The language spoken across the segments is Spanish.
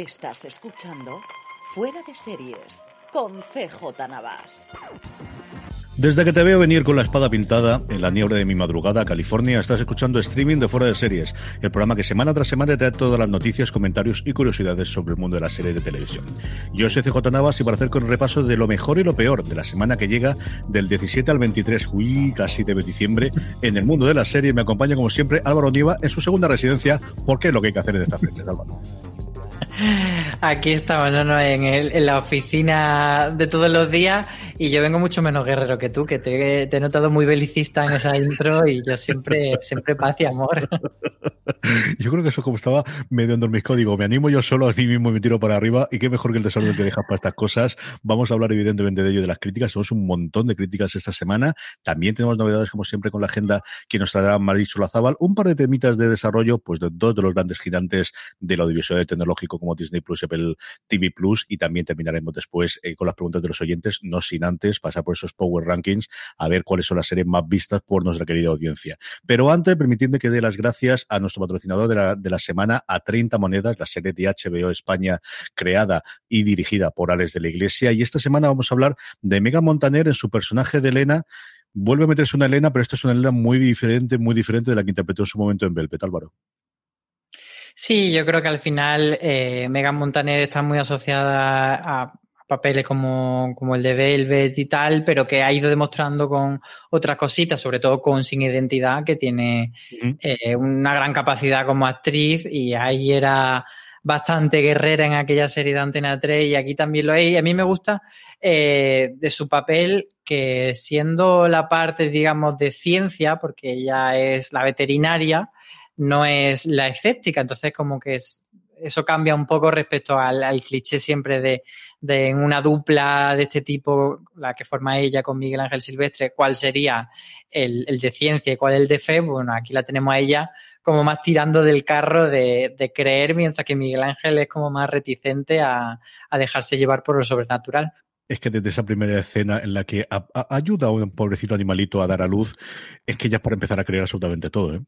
Estás escuchando Fuera de Series con CJ Navas. Desde que te veo venir con la espada pintada en la niebla de mi madrugada, California, estás escuchando streaming de Fuera de Series, el programa que semana tras semana te da todas las noticias, comentarios y curiosidades sobre el mundo de las series de televisión. Yo soy CJ Navas y para hacer con repaso de lo mejor y lo peor de la semana que llega del 17 al 23, uy, casi de diciembre, en el mundo de la serie, me acompaña como siempre Álvaro Niva en su segunda residencia, porque es lo que hay que hacer en esta fecha, Álvaro. Aquí estamos, no, no, en, en, la oficina de todos los días y yo vengo mucho menos guerrero que tú, que te, he notado muy belicista en esa intro y yo siempre, siempre paz y amor. Yo creo que eso como estaba medio endormiscado, digo, me animo yo solo a mí mismo y me tiro para arriba y qué mejor que el desarrollo que dejas para estas cosas. Vamos a hablar evidentemente de ello, de las críticas, somos un montón de críticas esta semana. También tenemos novedades como siempre con la agenda que nos traerá Marichu Lazábal, un par de temitas de desarrollo, pues de dos de los grandes gigantes del audiovisual tecnológico como Disney Plus, Apple TV Plus y también terminaremos después eh, con las preguntas de los oyentes, no sin antes pasar por esos Power Rankings a ver cuáles son las series más vistas por nuestra querida audiencia. Pero antes, permitidme que dé las gracias a nuestro patrocinador de la, de la semana, a 30 monedas, la serie de HBO España creada y dirigida por Alex de la Iglesia. Y esta semana vamos a hablar de Mega Montaner en su personaje de Elena. Vuelve a meterse una Elena, pero esta es una Elena muy diferente, muy diferente de la que interpretó en su momento en Velvet, Álvaro. Sí, yo creo que al final eh, Megan Montaner está muy asociada a papeles como, como, el de Velvet y tal, pero que ha ido demostrando con otras cositas, sobre todo con Sin Identidad, que tiene uh -huh. eh, una gran capacidad como actriz y ahí era bastante guerrera en aquella serie de Antena 3 y aquí también lo es. Y a mí me gusta eh, de su papel que siendo la parte, digamos, de ciencia, porque ella es la veterinaria, no es la escéptica, entonces como que es, eso cambia un poco respecto al, al cliché siempre de, de, una dupla de este tipo, la que forma ella con Miguel Ángel Silvestre, cuál sería el, el de ciencia y cuál el de fe. Bueno, aquí la tenemos a ella como más tirando del carro de, de creer, mientras que Miguel Ángel es como más reticente a, a dejarse llevar por lo sobrenatural es que desde esa primera escena en la que ayuda a un pobrecito animalito a dar a luz, es que ya es para empezar a creer absolutamente todo. ¿eh?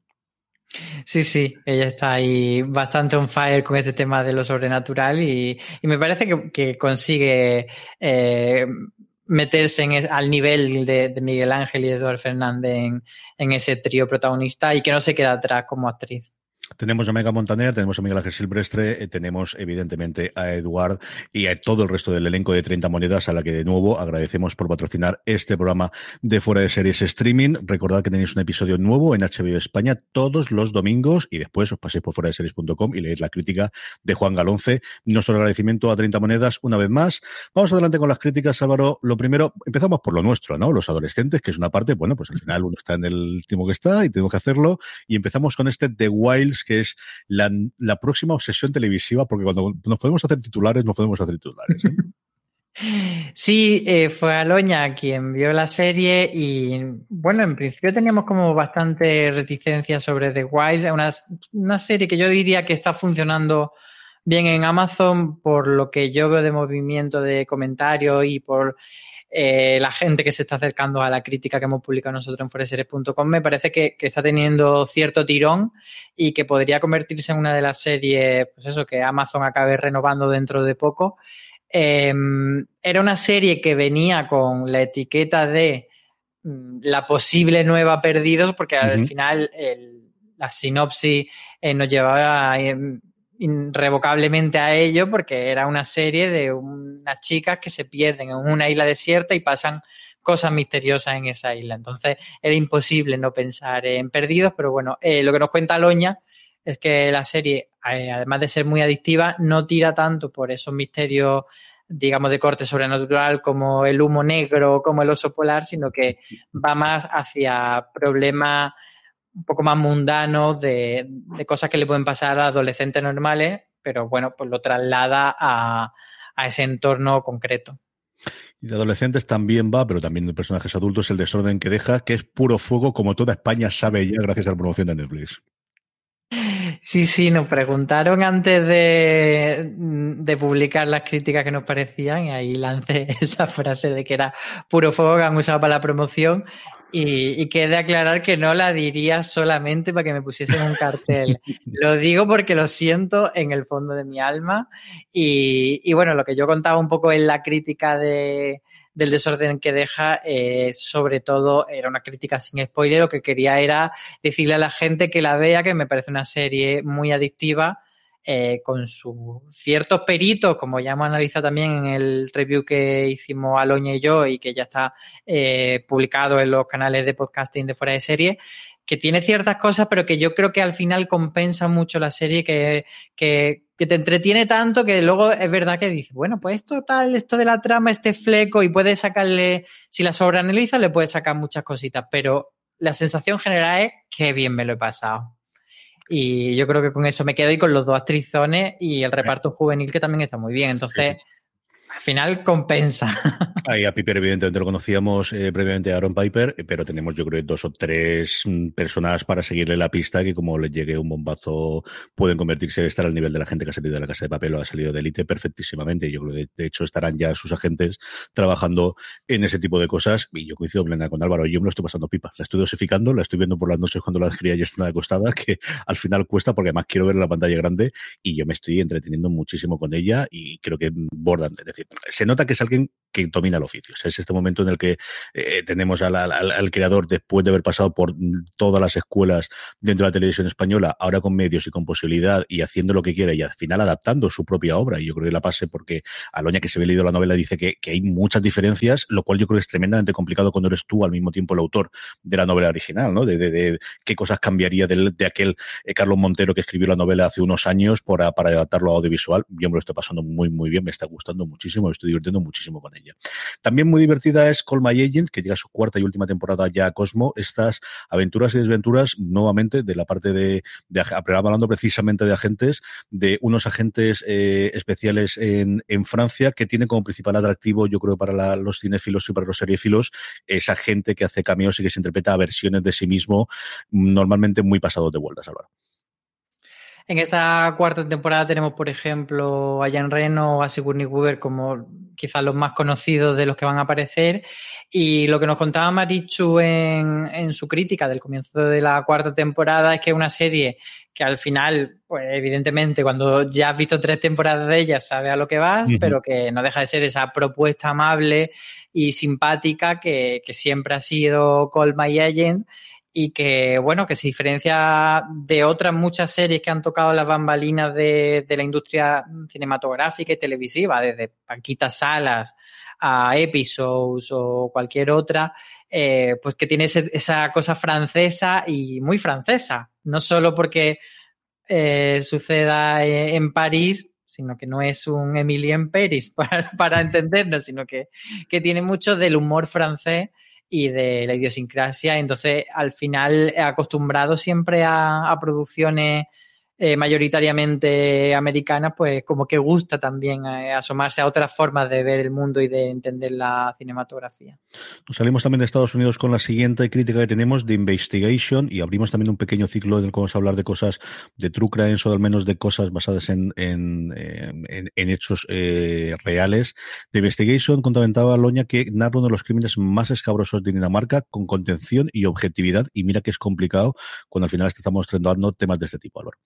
Sí, sí, ella está ahí bastante on fire con este tema de lo sobrenatural y, me parece que, consigue eh, meterse en al nivel de, Miguel Ángel y de Eduardo Fernández en ese trío protagonista y que no se queda atrás como actriz. Tenemos a Mega Montaner, tenemos a Miguel Ángel Silvestre, eh, tenemos evidentemente a Eduard y a todo el resto del elenco de 30 monedas a la que de nuevo agradecemos por patrocinar este programa de Fuera de Series Streaming. Recordad que tenéis un episodio nuevo en HBO España todos los domingos y después os paséis por fuera de series.com y leéis la crítica de Juan Galonce. Nuestro agradecimiento a 30 monedas una vez más. Vamos adelante con las críticas, Álvaro. Lo primero, empezamos por lo nuestro, ¿no? Los adolescentes, que es una parte, bueno, pues al final uno está en el último que está y tenemos que hacerlo. Y empezamos con este The Wilds, que es la, la próxima obsesión televisiva, porque cuando nos podemos hacer titulares, nos podemos hacer titulares. ¿eh? Sí, eh, fue Aloña quien vio la serie y bueno, en principio teníamos como bastante reticencia sobre The Wilds, una, una serie que yo diría que está funcionando bien en Amazon por lo que yo veo de movimiento de comentarios y por eh, la gente que se está acercando a la crítica que hemos publicado nosotros en foreseries.com me parece que, que, está teniendo cierto tirón y que podría convertirse en una de las series, pues eso, que Amazon acabe renovando dentro de poco eh, era una serie que venía con la etiqueta de mm, la posible nueva Perdidos, porque al uh -huh. final el, la sinopsis eh, nos llevaba eh, irrevocablemente a ello, porque era una serie de unas chicas que se pierden en una isla desierta y pasan cosas misteriosas en esa isla. Entonces era imposible no pensar en Perdidos, pero bueno, eh, lo que nos cuenta Loña es que la serie, eh, además de ser muy adictiva, no tira tanto por esos misterios, digamos, de corte sobrenatural como el humo negro, como el oso polar, sino que va más hacia problemas un poco más mundanos de, de cosas que le pueden pasar a adolescentes normales, pero bueno, pues lo traslada a, a ese entorno concreto. Y de adolescentes también va, pero también de personajes adultos, el desorden que deja, que es puro fuego, como toda España sabe ya gracias a la promoción de Netflix. Sí, sí, nos preguntaron antes de, de, publicar las críticas que nos parecían y ahí lancé esa frase de que era puro fuego que han usado para la promoción y, y que he de aclarar que no la diría solamente para que me pusiesen un cartel. lo digo porque lo siento en el fondo de mi alma y, y bueno, lo que yo contaba un poco en la crítica de, del desorden que deja, eh, sobre todo era una crítica sin spoiler, lo que quería era decirle a la gente que la vea, que me parece una serie muy adictiva, eh, con sus ciertos peritos, como ya hemos analizado también en el review que hicimos Aloña y yo y que ya está eh, publicado en los canales de podcasting de fuera de serie, que tiene ciertas cosas, pero que yo creo que al final compensa mucho la serie, que, que, te entretiene tanto que luego es verdad que dices, bueno, pues esto tal, esto de la trama, este fleco, y puedes sacarle, si la sobreanaliza, le puedes sacar muchas cositas, pero la sensación general es que bien me lo he pasado. Y yo creo que con eso me quedo y con los dos actrizones y el reparto juvenil que también está muy bien. Entonces, al final compensa. Ahí a Piper, evidentemente, lo conocíamos eh, previamente a Aaron Piper, eh, pero tenemos, yo creo, dos o tres mm, personas para seguirle la pista que, como les llegue un bombazo, pueden convertirse en estar al nivel de la gente que ha salido de la casa de papel o ha salido de élite perfectísimamente. Yo creo que, de hecho, estarán ya sus agentes trabajando en ese tipo de cosas. Y yo coincido plena con Álvaro. Yo me lo estoy pasando pipa. La estoy dosificando, la estoy viendo por las noches cuando la cría ya está acostada, que al final cuesta porque además quiero ver la pantalla grande y yo me estoy entreteniendo muchísimo con ella y creo que bordan. Es decir, se nota que es alguien que domina el oficio. Es este momento en el que eh, tenemos al, al, creador, después de haber pasado por todas las escuelas dentro de la televisión española, ahora con medios y con posibilidad y haciendo lo que quiere y al final adaptando su propia obra. Y yo creo que la pase porque Aloña, que se ve leído la novela, dice que, hay muchas diferencias, lo cual yo creo que es tremendamente complicado cuando eres tú al mismo tiempo el autor de la novela original, ¿no? De, de, de qué cosas cambiaría de, de aquel eh, Carlos Montero que escribió la novela hace unos años para, para adaptarlo a audiovisual. Yo me lo estoy pasando muy, muy bien, me está gustando muchísimo, me estoy divirtiendo muchísimo con ella. También muy divertida es Call My Agent, que llega a su cuarta y última temporada ya a Cosmo. Estas aventuras y desventuras, nuevamente, de la parte de, hablando precisamente de agentes, de unos agentes eh, especiales en, Francia, que tiene como principal atractivo, yo creo, para los cinéfilos y para los seriefilos, esa gente que hace cameos y que se interpreta versiones de sí mismo, normalmente muy pasados de vueltas, Álvaro. En esta cuarta temporada tenemos, por ejemplo, a Jan Reno o a Sigourney Weaver como quizás los más conocidos de los que van a aparecer. Y lo que nos contaba Marichu en, en, su crítica del comienzo de la cuarta temporada es que es una serie que al final, pues evidentemente, cuando ya has visto tres temporadas de ella, sabes a lo que vas, uh -huh. pero que no deja de ser esa propuesta amable y simpática que, que siempre ha sido Call My Agent y que, bueno, que se diferencia de otras muchas series que han tocado las bambalinas de, de la industria cinematográfica y televisiva, desde Paquita Salas a Episodes o cualquier otra, eh, pues que tiene esa cosa francesa y muy francesa, no solo porque eh, suceda en París, sino que no es un Emily en Paris para, para entendernos, sino que, que tiene mucho del humor francés y de la idiosincrasia. Entonces, al final, acostumbrado siempre a producciones eh, mayoritariamente americanas, pues como que gusta también eh, asomarse a otras formas de ver el mundo y de entender la cinematografía. Nos salimos también de Estados Unidos con la siguiente crítica que tenemos de Investigation y abrimos también un pequeño ciclo en el que vamos a hablar de cosas de true crime o al menos de cosas basadas en, en, en, en hechos eh, reales. De Investigation contaba Loña que narra uno de los crímenes más escabrosos de Dinamarca con contención y objetividad y mira que es complicado cuando al final estamos tratando temas de este tipo, Álvaro.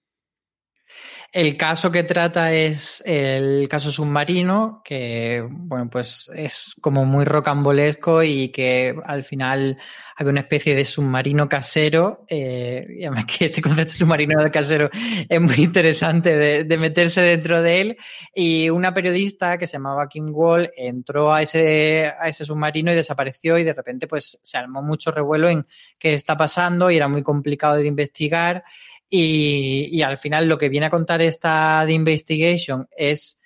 El caso que trata es el caso submarino, que bueno, pues es como muy rocambolesco y que al final hay una especie de submarino casero. Eh, y además que este concepto de submarino casero es muy interesante de, de, meterse dentro de él. Y una periodista que se llamaba Kim Wall entró a ese, a ese submarino y desapareció y de repente pues se armó mucho revuelo en qué está pasando y era muy complicado de investigar. Y, y, al final lo que viene a contar esta The Investigation es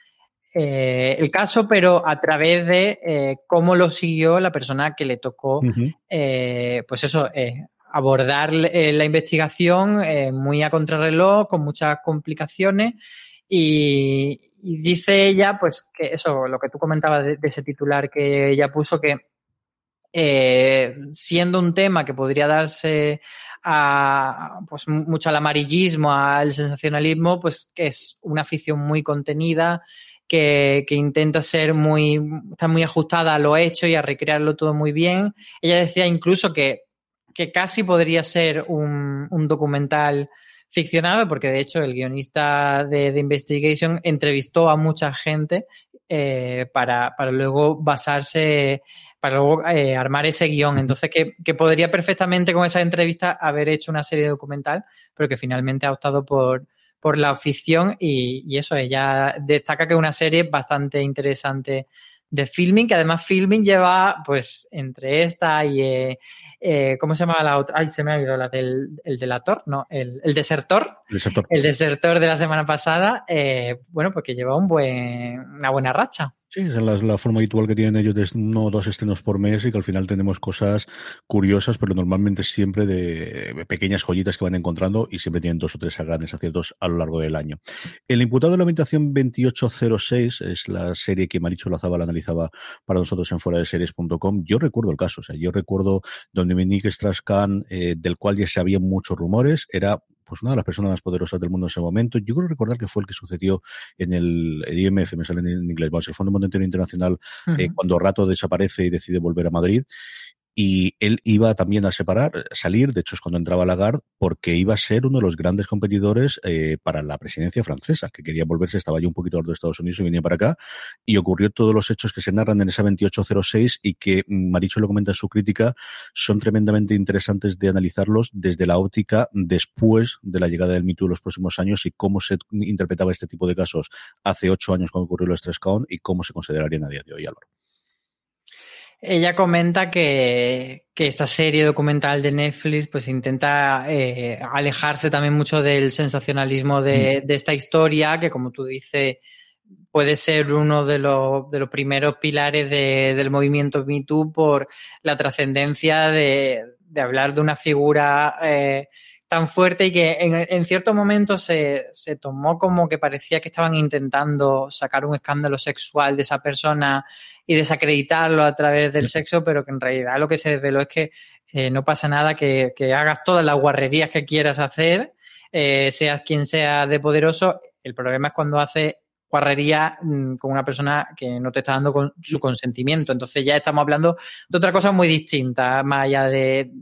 eh, el caso, pero a través de eh, cómo lo siguió la persona que le tocó, uh -huh. eh, pues eso, abordar la investigación muy a contrarreloj, con muchas complicaciones. Y, y, dice ella, pues que eso, lo que tú comentabas de, de ese titular que ella puso, que siendo un tema que podría darse a pues mucho al amarillismo, al sensacionalismo, pues que es una afición muy contenida, que, que, intenta ser muy, está muy ajustada a lo hecho y a recrearlo todo muy bien. Ella decía incluso que, que casi podría ser un, un documental ficcionado, porque de hecho el guionista de The Investigation entrevistó a mucha gente eh, para, para luego basarse para luego eh, armar ese guion. Entonces, que, que, podría perfectamente con esa entrevista haber hecho una serie documental, pero que finalmente ha optado por, por la ficción y, y, eso, ella destaca que es una serie bastante interesante de filming, que además filming lleva, pues, entre esta y, eh, eh, ¿cómo se llama la otra? Ay, se me ha ido la del el delator, no, el, el desertor. desertor. El desertor de la semana pasada, eh, bueno, porque lleva un buen, una buena racha. Sí, es la, forma habitual que tienen ellos de uno o dos estrenos por mes y que al final tenemos cosas curiosas, pero normalmente siempre de pequeñas joyitas que van encontrando y siempre tienen dos o tres grandes aciertos a lo largo del año. El imputado de la habitación 2806 es la serie que Maricho Lazabal analizaba para nosotros en fuera de series.com. Yo recuerdo el caso, o sea, yo recuerdo donde Dominique Strauss-Kahn, eh, del cual ya se habían muchos rumores, era pues una de las personas más poderosas del mundo en ese momento. Yo creo recordar que fue el que sucedió en el, el IMF, me sale en inglés, bueno, el Fondo Monetario Internacional, uh -huh. eh, cuando Rato desaparece y decide volver a Madrid y él iba también a separar, salir, de hecho es cuando entraba Lagarde, porque iba a ser uno de los grandes competidores eh, para la presidencia francesa, que quería volverse, estaba yo un poquito de Estados Unidos y venía para acá, y ocurrió todos los hechos que se narran en esa 2806 y que Maricho lo comenta en su crítica, son tremendamente interesantes de analizarlos desde la óptica después de la llegada del MeToo en los próximos años y cómo se interpretaba este tipo de casos hace ocho años cuando ocurrió el Count y cómo se considerarían a día de hoy, Álvaro. Ella comenta que, que, esta serie documental de Netflix pues intenta eh, alejarse también mucho del sensacionalismo de, mm. de, esta historia, que como tú dices, puede ser uno de los, de los primeros pilares de, del movimiento MeToo por la trascendencia de, de, hablar de una figura eh, tan fuerte y que en, en ciertos momentos se, se, tomó como que parecía que estaban intentando sacar un escándalo sexual de esa persona y desacreditarlo a través del sexo, pero que en realidad lo que se desveló es que eh, no pasa nada, que, que, hagas todas las guarrerías que quieras hacer, eh, seas quien sea de poderoso. El problema es cuando hace guarrería mmm, con una persona que no te está dando con su consentimiento. Entonces ya estamos hablando de otra cosa muy distinta, más allá de,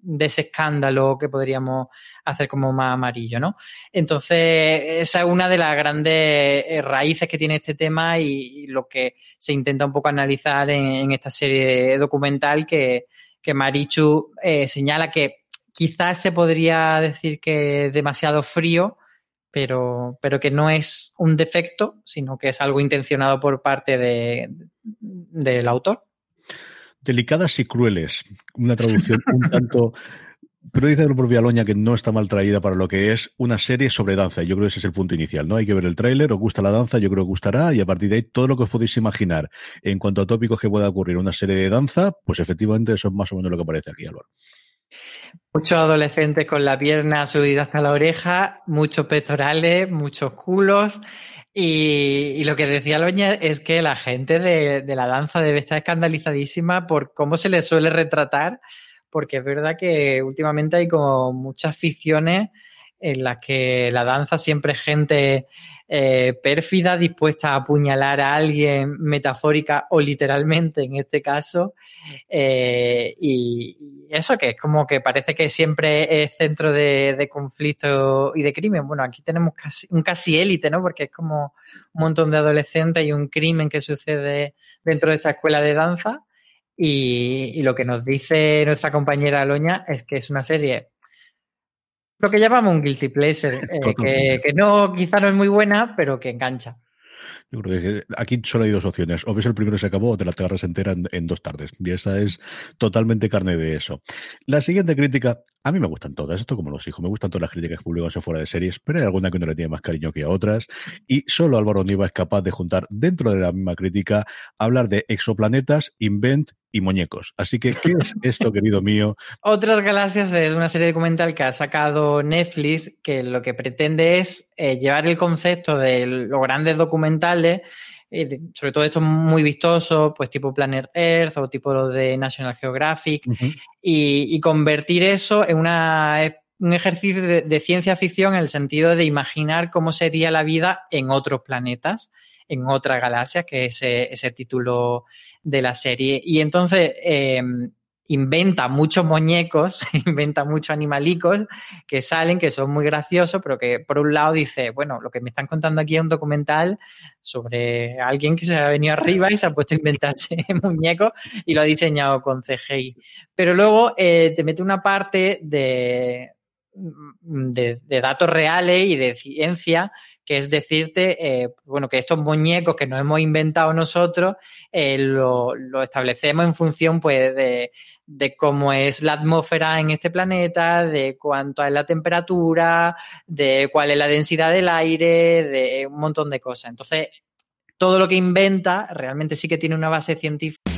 de ese escándalo que podríamos hacer como más amarillo, ¿no? Entonces, esa es una de las grandes eh, raíces que tiene este tema y, lo que se intenta un poco analizar en, esta serie documental que, que Marichu eh, señala que quizás se podría decir que es demasiado frío, pero, pero que no es un defecto, sino que es algo intencionado por parte de, del autor. Delicadas y crueles. Una traducción un tanto pero dice propio Aloña que no está mal traída para lo que es una serie sobre danza. Yo creo que ese es el punto inicial, ¿no? Hay que ver el tráiler, os gusta la danza, yo creo que gustará, y a partir de ahí todo lo que os podéis imaginar en cuanto a tópicos que pueda ocurrir una serie de danza, pues efectivamente eso es más o menos lo que aparece aquí, Álvaro. Muchos adolescentes con la pierna subida hasta la oreja, muchos pectorales, muchos culos. Y, lo que decía Loña es que la gente de, de la danza debe estar escandalizadísima por cómo se le suele retratar porque es verdad que últimamente hay como muchas ficciones en las que la danza siempre es gente eh, pérfida, dispuesta a apuñalar a alguien metafórica o literalmente en este caso. Eh, y, eso que es como que parece que siempre es centro de, conflicto y de crimen. Bueno, aquí tenemos casi, un casi élite, ¿no? Porque es como un montón de adolescentes y un crimen que sucede dentro de esta escuela de danza. Y, lo que nos dice nuestra compañera Loña es que es una serie, lo que llamamos un guilty pleasure, eh, que, que, no, quizá no es muy buena, pero que engancha. Yo creo que aquí solo hay dos opciones. O ves el primero y se acabó o te la agarras entera en, dos tardes. Y esa es totalmente carne de eso. La siguiente crítica, a mí me gustan todas, esto como los hijos, me gustan todas las críticas públicas fuera de series, pero hay alguna que uno le tiene más cariño que a otras. Y solo Álvaro Niva es capaz de juntar dentro de la misma crítica, hablar de exoplanetas, invent y muñecos. Así que, ¿qué es esto, querido mío? Otras Galaxias es una serie documental que ha sacado Netflix que lo que pretende es eh, llevar el concepto de los grandes documentales, eh, sobre todo estos muy vistosos, pues tipo Planet Earth o tipo los de National Geographic, y, convertir eso en una un ejercicio de, ciencia ficción en el sentido de imaginar cómo sería la vida en otros planetas, en otra galaxia, que es ese título de la serie. Y entonces eh, inventa muchos muñecos, inventa muchos animalicos que salen, que son muy graciosos, pero que por un lado dice, bueno, lo que me están contando aquí es un documental sobre alguien que se ha venido arriba y se ha puesto a inventarse muñecos y lo ha diseñado con CGI. Pero luego eh, te mete una parte de, de, datos reales y de ciencia, que es decirte, eh, bueno, que estos muñecos que nos hemos inventado nosotros, eh, lo, establecemos en función, pues, de, cómo es la atmósfera en este planeta, de cuánto es la temperatura, de cuál es la densidad del aire, de un montón de cosas. Entonces, todo lo que inventa realmente sí que tiene una base científica.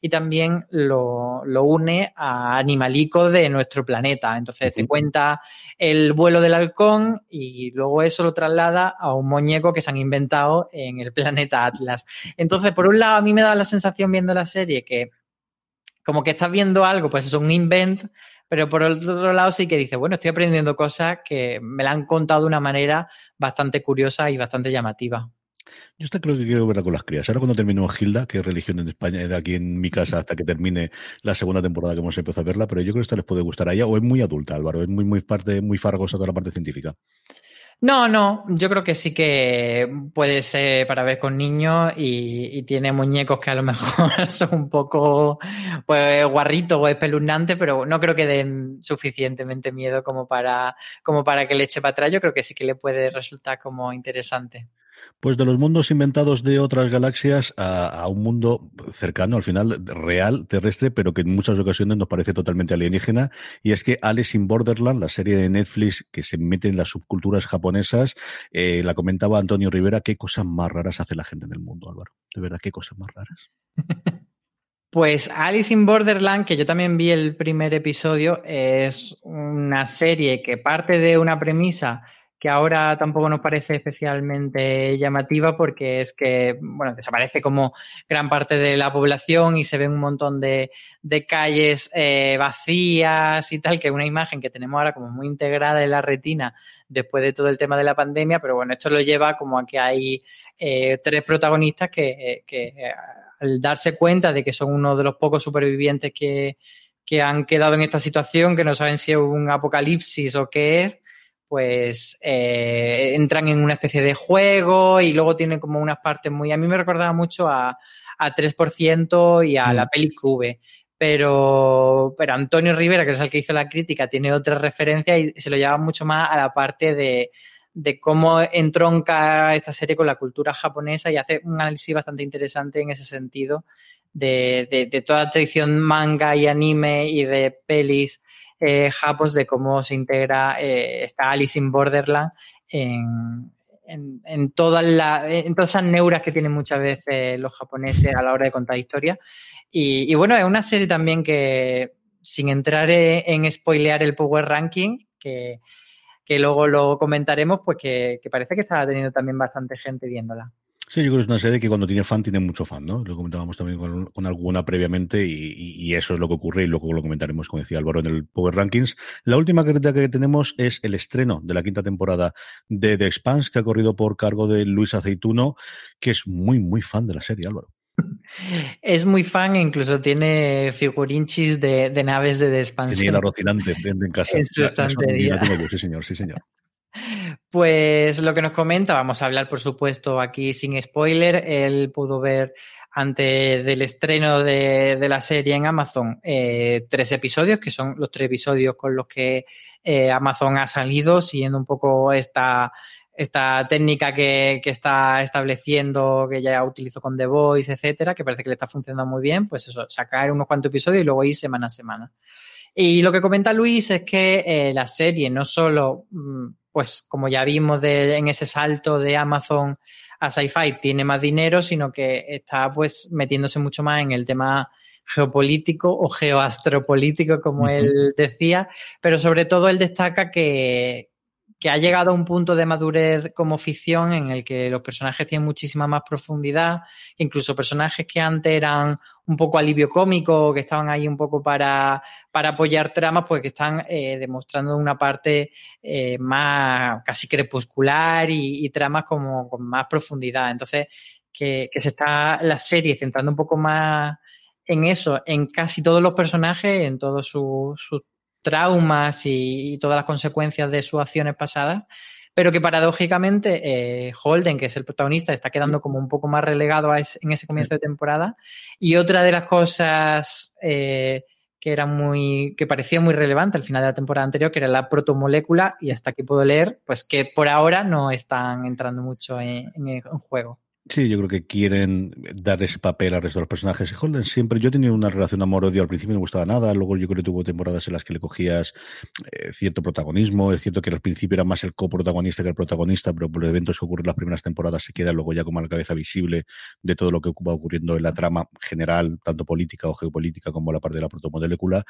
Y también lo, lo, une a animalicos de nuestro planeta. Entonces te cuenta el vuelo del halcón y luego eso lo traslada a un muñeco que se han inventado en el planeta Atlas. Entonces, por un lado, a mí me da la sensación viendo la serie que como que estás viendo algo, pues es un invent, pero por otro lado sí que dice, bueno, estoy aprendiendo cosas que me la han contado de una manera bastante curiosa y bastante llamativa. Yo hasta creo que quiero verla con las crías. Ahora cuando termino Gilda, que es religión en España, de aquí en mi casa hasta que termine la segunda temporada que hemos empezado a verla, pero yo creo que esta les puede gustar a ella, o es muy adulta, Álvaro, es muy, muy parte, muy fargosa toda la parte científica. No, no, yo creo que sí que puede ser para ver con niños y, tiene muñecos que a lo mejor son un poco pues, guarritos o espeluznantes, pero no creo que den suficientemente miedo como para, como para que le eche para atrás. Yo creo que sí que le puede resultar como interesante. Pues de los mundos inventados de otras galaxias a, un mundo cercano, al final real, terrestre, pero que en muchas ocasiones nos parece totalmente alienígena. Y es que Alice in Borderland, la serie de Netflix que se mete en las subculturas japonesas, eh, la comentaba Antonio Rivera, qué cosas más raras hace la gente en el mundo, Álvaro. De verdad, qué cosas más raras. Pues Alice in Borderland, que yo también vi el primer episodio, es una serie que parte de una premisa que ahora tampoco nos parece especialmente llamativa porque es que, bueno, desaparece como gran parte de la población y se ven un montón de, calles eh, vacías y tal, que es una imagen que tenemos ahora como muy integrada en la retina después de todo el tema de la pandemia, pero bueno, esto lo lleva como a que hay eh, tres protagonistas que, eh, al darse cuenta de que son uno de los pocos supervivientes que, que han quedado en esta situación, que no saben si es un apocalipsis o qué es, pues eh, entran en una especie de juego y luego tienen como unas partes muy... A mí me recordaba mucho a, a 3% y a la mm. peli Cube. Pero, pero Antonio Rivera, que es el que hizo la crítica, tiene otra referencia y se lo lleva mucho más a la parte de, de cómo entronca esta serie con la cultura japonesa y hace un análisis bastante interesante en ese sentido de, de, de toda la tradición manga y anime y de pelis eh, de cómo se integra eh, esta Alice in Borderland en, en, todas en todas esas neuras que tienen muchas veces los japoneses a la hora de contar historias. Y, bueno, es una serie también que, sin entrar en, spoilear el Power Ranking, que, que luego lo comentaremos, pues que, que parece que está teniendo también bastante gente viéndola. Sí, yo creo que es una serie que cuando tiene fan tiene mucho fan, ¿no? Lo comentábamos también con, alguna previamente y, eso es lo que ocurre y luego lo comentaremos, como decía Álvaro, en el Power Rankings. La última crítica que tenemos es el estreno de la quinta temporada de The Expanse, que ha corrido por cargo de Luis Aceituno, que es muy, muy fan de la serie, Álvaro. Es muy fan incluso tiene figurinchis de, naves de The Expanse. Tiene el rocinante en casa. En su estantería. Sí, señor, sí, señor. Pues lo que nos comenta, vamos a hablar por supuesto aquí sin spoiler, él pudo ver antes del estreno de, la serie en Amazon eh, tres episodios, que son los tres episodios con los que eh, Amazon ha salido, siguiendo un poco esta, técnica que, que, está estableciendo, que ya utilizó con The Voice, etcétera, que parece que le está funcionando muy bien, pues eso, sacar unos cuantos episodios y luego ir semana a semana. Y lo que comenta Luis es que eh, la serie no solo mm, pues como ya vimos en ese salto de Amazon a Sci-Fi, tiene más dinero, sino que está pues metiéndose mucho más en el tema geopolítico o geoastropolítico, como él decía, pero sobre todo él destaca que, que ha llegado a un punto de madurez como ficción en el que los personajes tienen muchísima más profundidad, incluso personajes que antes eran un poco alivio cómico, que estaban ahí un poco para, para apoyar tramas, pues que están eh, demostrando una parte eh, más casi crepuscular y, tramas como con más profundidad. Entonces, que, se está la serie centrando un poco más en eso, en casi todos los personajes, en todos sus traumas y, todas las consecuencias de sus acciones pasadas, pero que paradójicamente eh, Holden, que es el protagonista, está quedando como un poco más relegado en ese comienzo de temporada. Y otra de las cosas eh, que era muy, que parecía muy relevante al final de la temporada anterior, que era la protomolécula, y hasta aquí puedo leer, pues que por ahora no están entrando mucho en juego. Sí, yo creo que quieren dar ese papel al resto de los personajes. Y Holden siempre, yo he tenido una relación amor-odio, al principio no me gustaba nada, luego yo creo que tuvo temporadas en las que le cogías eh, cierto protagonismo, es cierto que al principio era más el coprotagonista que el protagonista, pero por los eventos que ocurren en las primeras temporadas se queda luego ya como la cabeza visible de todo lo que va ocurriendo en la trama general, tanto política o geopolítica como la parte de la protomolécula.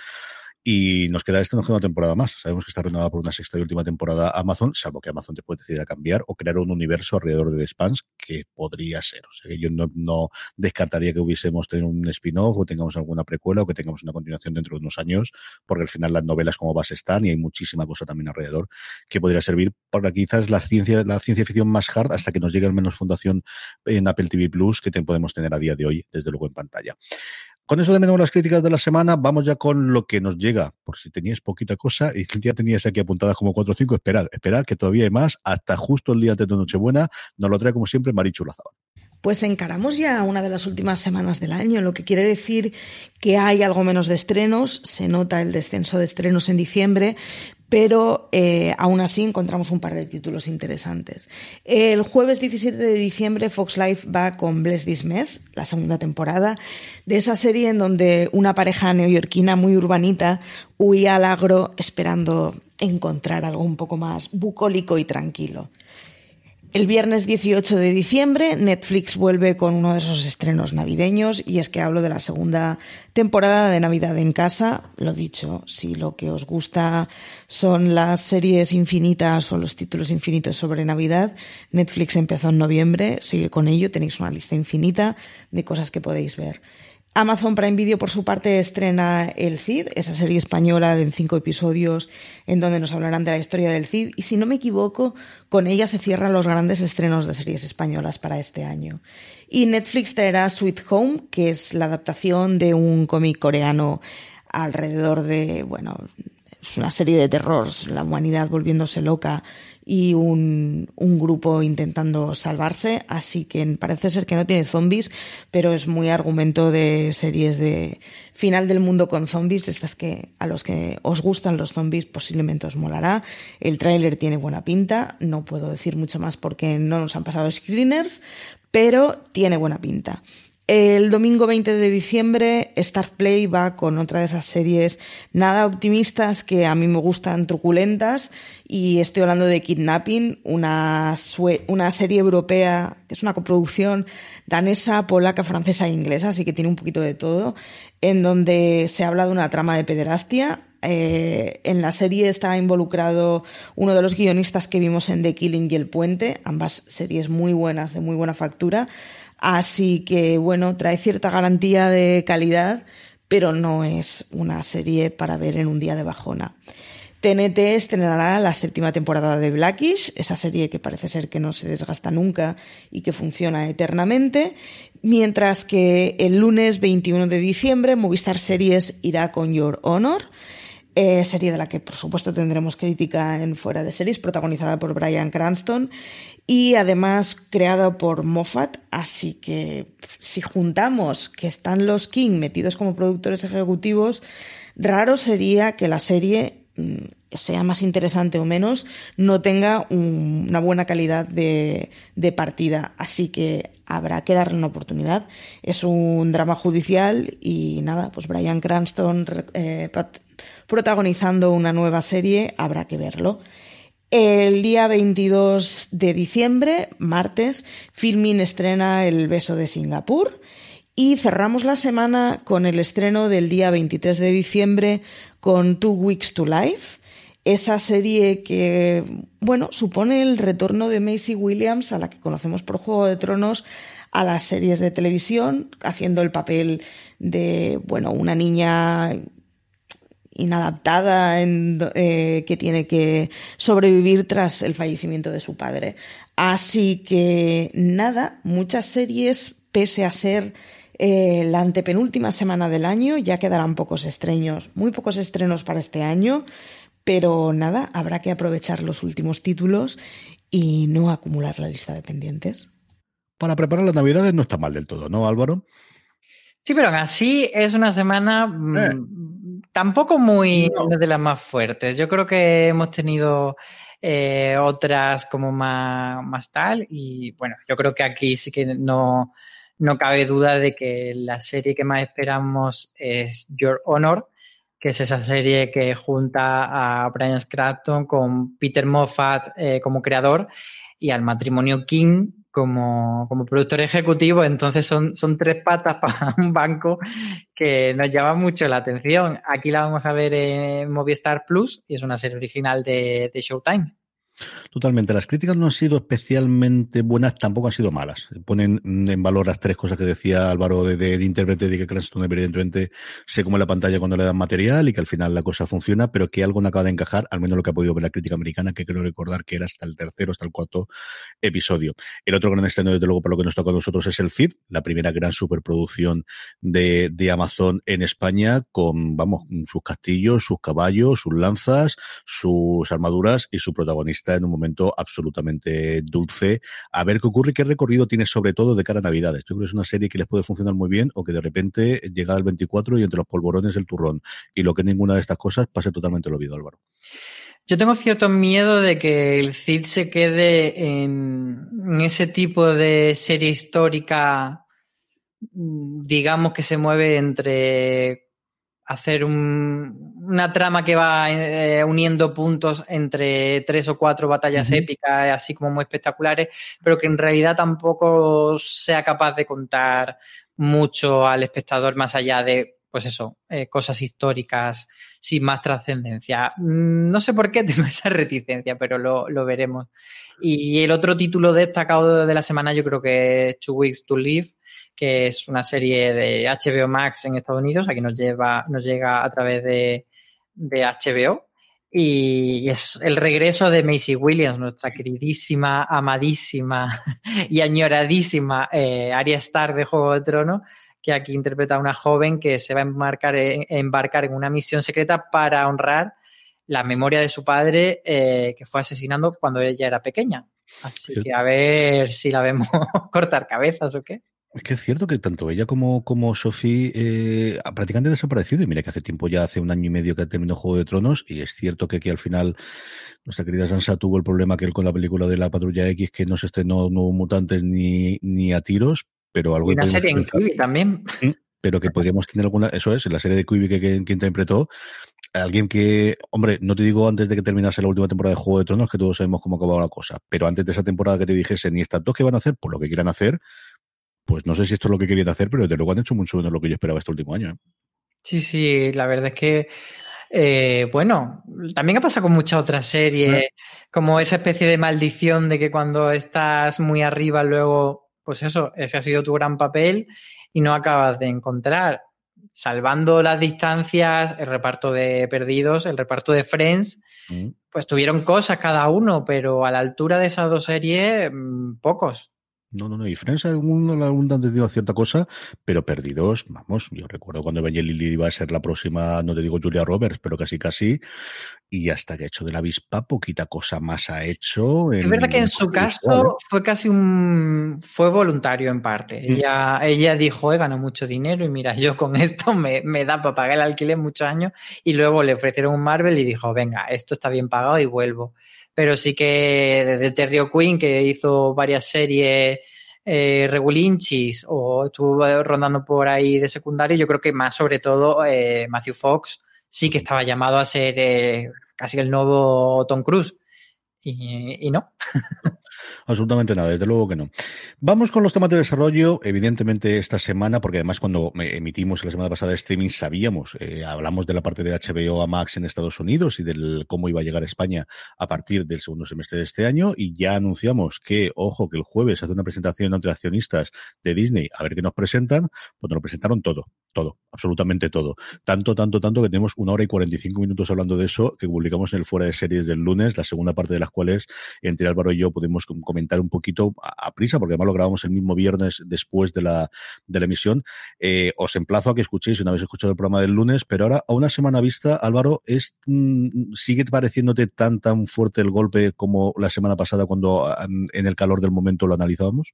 Y nos queda esta una temporada más. Sabemos que está renovada por una sexta y última temporada Amazon, salvo que Amazon te puede decidir a cambiar o crear un universo alrededor de The Spans que podría ser. O sea que yo no, no descartaría que hubiésemos tenido un spin-off o tengamos alguna precuela o que tengamos una continuación dentro de unos años, porque al final las novelas como base están y hay muchísima cosa también alrededor que podría servir para quizás la ciencia, la ciencia ficción más hard hasta que nos llegue al menos fundación en Apple TV Plus que te podemos tener a día de hoy, desde luego en pantalla. Con eso terminamos las críticas de la semana. Vamos ya con lo que nos llega. Por si teníais poquita cosa y ya teníais aquí apuntadas como 4 o 5, esperad, esperad que todavía hay más. Hasta justo el día de Nochebuena nos lo trae como siempre Marichu Lazabal. Pues encaramos ya una de las últimas semanas del año, lo que quiere decir que hay algo menos de estrenos, se nota el descenso de estrenos en diciembre, pero eh, aún así encontramos un par de títulos interesantes. El jueves 17 de diciembre Fox Life va con Bless This Mess, la segunda temporada, de esa serie en donde una pareja neoyorquina muy urbanita huía al agro esperando encontrar algo un poco más bucólico y tranquilo. El viernes 18 de diciembre Netflix vuelve con uno de esos estrenos navideños y es que hablo de la segunda temporada de Navidad en casa. Lo dicho, si lo que os gusta son las series infinitas o los títulos infinitos sobre Navidad, Netflix empezó en noviembre, sigue con ello, tenéis una lista infinita de cosas que podéis ver. Amazon Prime Video, por su parte, estrena El Cid, esa serie española de cinco episodios en donde nos hablarán de la historia del Cid. Y si no me equivoco, con ella se cierran los grandes estrenos de series españolas para este año. Y Netflix traerá Sweet Home, que es la adaptación de un cómic coreano alrededor de, bueno, es una serie de terror, la humanidad volviéndose loca y un, un, grupo intentando salvarse, así que parece ser que no tiene zombies, pero es muy argumento de series de final del mundo con zombies, de estas que a los que os gustan los zombies posiblemente os molará. El tráiler tiene buena pinta, no puedo decir mucho más porque no nos han pasado screeners, pero tiene buena pinta. El domingo 20 de diciembre, Start Play va con otra de esas series nada optimistas que a mí me gustan truculentas y estoy hablando de Kidnapping, una, una serie europea que es una coproducción danesa, polaca, francesa e inglesa, así que tiene un poquito de todo, en donde se habla de una trama de pederastia. Eh, en la serie está involucrado uno de los guionistas que vimos en The Killing y El Puente, ambas series muy buenas, de muy buena factura. Así que, bueno, trae cierta garantía de calidad, pero no es una serie para ver en un día de bajona. TNT estrenará la séptima temporada de Blackish, esa serie que parece ser que no se desgasta nunca y que funciona eternamente, mientras que el lunes 21 de diciembre Movistar Series irá con Your Honor, eh, serie de la que por supuesto tendremos crítica en Fuera de Series, protagonizada por Brian Cranston y además creada por Moffat, así que si juntamos que están los King metidos como productores ejecutivos, raro sería que la serie mm, sea más interesante o menos, no tenga una buena calidad de, partida. Así que habrá que darle una oportunidad. Es un drama judicial y nada, pues Brian Cranston eh, protagonizando una nueva serie, habrá que verlo. El día 22 de diciembre, martes, Filmin estrena El beso de Singapur y cerramos la semana con el estreno del día 23 de diciembre con Two Weeks to Life, esa serie que, bueno, supone el retorno de Macy Williams, a la que conocemos por Juego de Tronos, a las series de televisión, haciendo el papel de, bueno, una niña inadaptada en, eh, que tiene que sobrevivir tras el fallecimiento de su padre. Así que nada, muchas series, pese a ser eh, la antepenúltima semana del año, ya quedarán pocos estrenos, muy pocos estrenos para este año, pero nada, habrá que aprovechar los últimos títulos y no acumular la lista de pendientes. Para preparar las navidades no está mal del todo, ¿no, Álvaro? Sí, pero aún así es una semana mm, eh. Tampoco muy de las más fuertes. Yo creo que hemos tenido eh, otras como más, más tal y bueno, yo creo que aquí sí que no, no cabe duda de que la serie que más esperamos es Your Honor, que es esa serie que junta a Brian Scraton con Peter Moffat eh, como creador y al matrimonio King como, como productor ejecutivo, entonces son, son tres patas para un banco que nos llama mucho la atención. Aquí la vamos a ver en Movistar Plus y es una serie original de, de Showtime. Totalmente. Las críticas no han sido especialmente buenas, tampoco han sido malas. Ponen en valor las tres cosas que decía Álvaro de, de, de intérprete, de que Cranston evidentemente se come la pantalla cuando le dan material y que al final la cosa funciona, pero que algo no acaba de encajar, al menos lo que ha podido ver la crítica americana, que creo recordar que era hasta el tercero, hasta el cuarto episodio. El otro gran estreno, desde luego, por lo que nos toca a nosotros es el CID, la primera gran superproducción de, de Amazon en España, con, vamos, sus castillos, sus caballos, sus lanzas, sus armaduras y su protagonista está en un momento absolutamente dulce. A ver qué ocurre qué recorrido tiene sobre todo de cara a Navidades. Yo creo que es una serie que les puede funcionar muy bien o que de repente llega al 24 y entre los polvorones el turrón y lo que ninguna de estas cosas pase totalmente el olvido, Álvaro. Yo tengo cierto miedo de que el Cid se quede en, en ese tipo de serie histórica, digamos que se mueve entre hacer un, una trama que va eh, uniendo puntos entre tres o cuatro batallas uh -huh. épicas, así como muy espectaculares, pero que en realidad tampoco sea capaz de contar mucho al espectador más allá de, pues eso, eh, cosas históricas sin más trascendencia. No sé por qué tengo esa reticencia, pero lo, lo, veremos. Y el otro título destacado de la semana yo creo que es Two Weeks to Live, que es una serie de HBO Max en Estados Unidos, aquí nos, lleva, nos llega a través de, de HBO. Y es el regreso de Macy Williams, nuestra queridísima, amadísima y añoradísima eh, Arya Stark de Juego de Tronos, que aquí interpreta a una joven que se va a embarcar en, embarcar en una misión secreta para honrar la memoria de su padre eh, que fue asesinando cuando ella era pequeña. Así que a ver si la vemos cortar cabezas o qué. Es que es cierto que tanto ella como, como Sophie eh, prácticamente desaparecido. Y mira que hace tiempo, ya hace un año y medio que terminó Juego de Tronos. Y es cierto que aquí al final nuestra querida Sansa tuvo el problema que él con la película de la Patrulla X, que no se estrenó No Mutantes ni, ni a tiros. Pero algo y una serie en Quibi también. Pero que podríamos tener alguna. Eso es, en la serie de Quibi que, que, que interpretó alguien que, hombre, no te digo antes de que terminase la última temporada de Juego de Tronos, que todos sabemos cómo acababa la cosa, pero antes de esa temporada que te dijese, ni estas dos que van a hacer, pues lo que quieran hacer, pues no sé si esto es lo que querían hacer, pero desde luego han hecho mucho menos lo que yo esperaba este último año. ¿eh? Sí, sí, la verdad es que, eh, bueno, también ha pasado con muchas otras series, ¿Eh? como esa especie de maldición de que cuando estás muy arriba, luego, pues eso, ese ha sido tu gran papel y no acabas de encontrar salvando las distancias, el reparto de perdidos, el reparto de Friends, mm. pues tuvieron cosas cada uno, pero a la altura de esas dos series, mmm, pocos. No, no, no. Y Friends algún, algún han tenido cierta cosa, pero perdidos, vamos, yo recuerdo cuando Evangeline iba a ser la próxima, no te digo Julia Roberts, pero casi casi, y hasta que ha hecho de la avispa, poquita cosa más ha hecho. Es verdad que en su caso visual, ¿eh? fue casi un, fue voluntario en parte. Mm. Ella, ella dijo, he ganado mucho dinero y mira, yo con esto me, me da para pagar el alquiler muchos años, y luego le ofrecieron un Marvel y dijo, venga, esto está bien pagado y vuelvo pero sí que desde Terry Quinn, que hizo varias series eh, regulinchis o estuvo rondando por ahí de secundario, yo creo que más sobre todo eh, Matthew Fox sí que estaba llamado a ser eh, casi el nuevo Tom Cruise. Y, no. Absolutamente nada, desde luego que no. Vamos con los temas de desarrollo, evidentemente esta semana, porque además cuando emitimos la semana pasada streaming sabíamos, eh, hablamos de la parte de HBO a Max en Estados Unidos y del cómo iba a llegar a España a partir del segundo semestre de este año y ya anunciamos que, ojo, que el jueves hace una presentación entre accionistas de Disney, a ver qué nos presentan, pues nos presentaron todo, todo, absolutamente todo. Tanto, tanto, tanto que tenemos una hora y 45 minutos hablando de eso que publicamos en el fuera de series del lunes, la segunda parte de las cuales entre Álvaro y yo pudimos comentar un poquito a, prisa, porque además lo grabamos el mismo viernes después de la, de la emisión. Eh, os emplazo a que escuchéis una vez escuchado el programa del lunes, pero ahora a una semana vista, Álvaro, es mmm, ¿sigue pareciéndote tan, tan fuerte el golpe como la semana pasada cuando en el calor del momento lo analizábamos?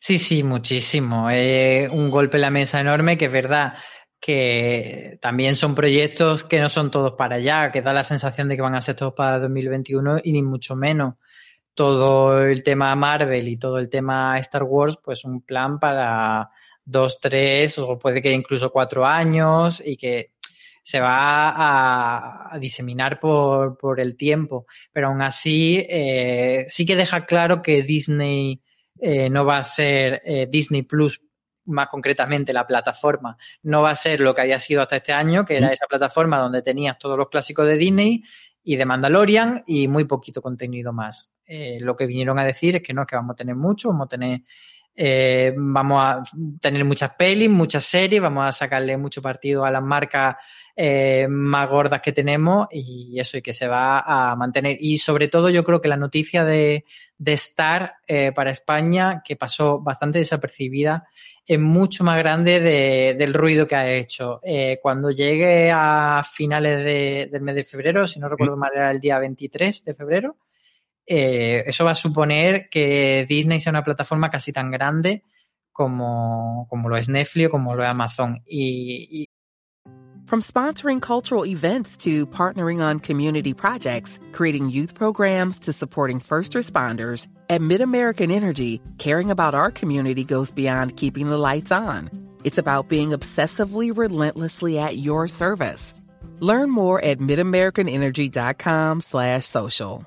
Sí, sí, muchísimo. Eh, un golpe en la mesa enorme que es verdad que también son proyectos que no son todos para allá, que da la sensación de que van a ser todos para 2021 y ni mucho menos. Todo el tema Marvel y todo el tema Star Wars, pues un plan para dos, tres o puede que incluso cuatro años y que se va a, a diseminar por, por, el tiempo. Pero aún así, eh, sí que deja claro que Disney eh, no va a ser eh, Disney Plus, más concretamente la plataforma, no va a ser lo que había sido hasta este año, que era esa plataforma donde tenías todos los clásicos de Disney y de Mandalorian y muy poquito contenido más. Eh, lo que vinieron a decir es que no, es que vamos a tener mucho, vamos a tener, eh, vamos a tener muchas pelis, muchas series, vamos a sacarle mucho partido a las marcas eh, más gordas que tenemos y eso y que se va a mantener. Y sobre todo yo creo que la noticia de, de Star eh, para España, que pasó bastante desapercibida, es mucho más grande de, del ruido que ha hecho. Eh, cuando llegue a finales de, del mes de febrero, si no recuerdo mal, era el día 23 de febrero, eh, eso va a suponer que Disney sea una plataforma casi tan grande como, como lo es Netflix o como lo es Amazon. Y, y From sponsoring cultural events to partnering on community projects, creating youth programs to supporting first responders, at MidAmerican Energy, caring about our community goes beyond keeping the lights on. It's about being obsessively relentlessly at your service. Learn more at midamericanenergy.com slash social.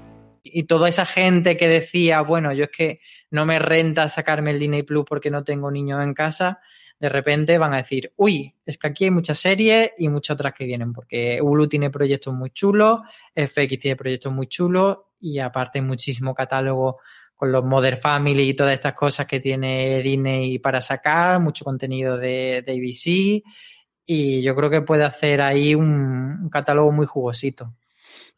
y toda esa gente que decía, bueno, yo es que no me renta sacarme el Disney Plus porque no tengo niños en casa, de repente van a decir, uy, es que aquí hay muchas series y muchas otras que vienen, porque Hulu tiene proyectos muy chulos, FX tiene proyectos muy chulos y aparte hay muchísimo catálogo con los Mother Family y todas estas cosas que tiene Disney para sacar, mucho contenido de, de ABC y yo creo que puede hacer ahí un, un catálogo muy jugosito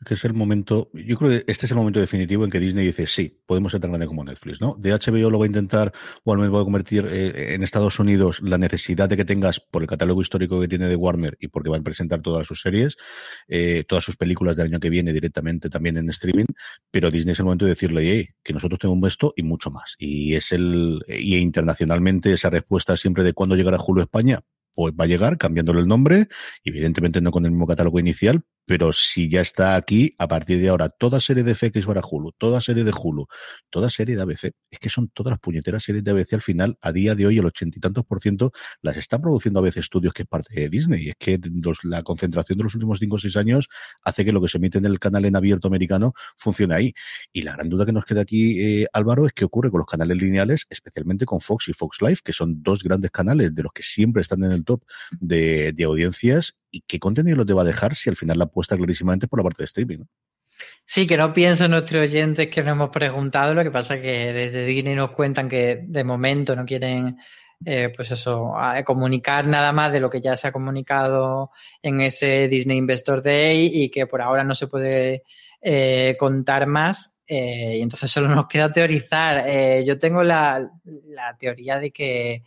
que es el momento, yo creo que este es el momento definitivo en que Disney dice, sí, podemos ser tan grande como Netflix, ¿no? De HBO lo va a intentar, o al menos va a convertir eh, en Estados Unidos la necesidad de que tengas, por el catálogo histórico que tiene de Warner y porque va a presentar todas sus series, eh, todas sus películas del año que viene directamente también en streaming, pero Disney es el momento de decirle, hey, que nosotros tenemos esto y mucho más. Y es el, y internacionalmente esa respuesta siempre de cuándo llegará Julio España, pues va a llegar cambiándole el nombre, evidentemente no con el mismo catálogo inicial, pero si ya está aquí, a partir de ahora, toda serie de FX para Hulu, toda serie de Hulu, toda serie de ABC, es que son todas las puñeteras series de ABC al final, a día de hoy, el ochenta y tantos por ciento las están produciendo ABC Studios, que es parte de Disney. Y es que la concentración de los últimos cinco o seis años hace que lo que se emite en el canal en abierto americano funcione ahí. Y la gran duda que nos queda aquí, eh, Álvaro, es qué ocurre con los canales lineales, especialmente con Fox y Fox Live, que son dos grandes canales de los que siempre están en el top de audiencias ¿Y qué contenido te va a dejar si al final la apuesta clarísimamente por la parte de streaming? Sí, que no pienso nuestros oyentes que nos hemos preguntado, lo que pasa es que desde Disney nos cuentan que de momento no quieren, eh, pues eso, comunicar nada más de lo que ya se ha comunicado en ese Disney Investor Day y que por ahora no se puede eh, contar más. Eh, y entonces solo nos queda teorizar. Yo tengo la, la teoría de que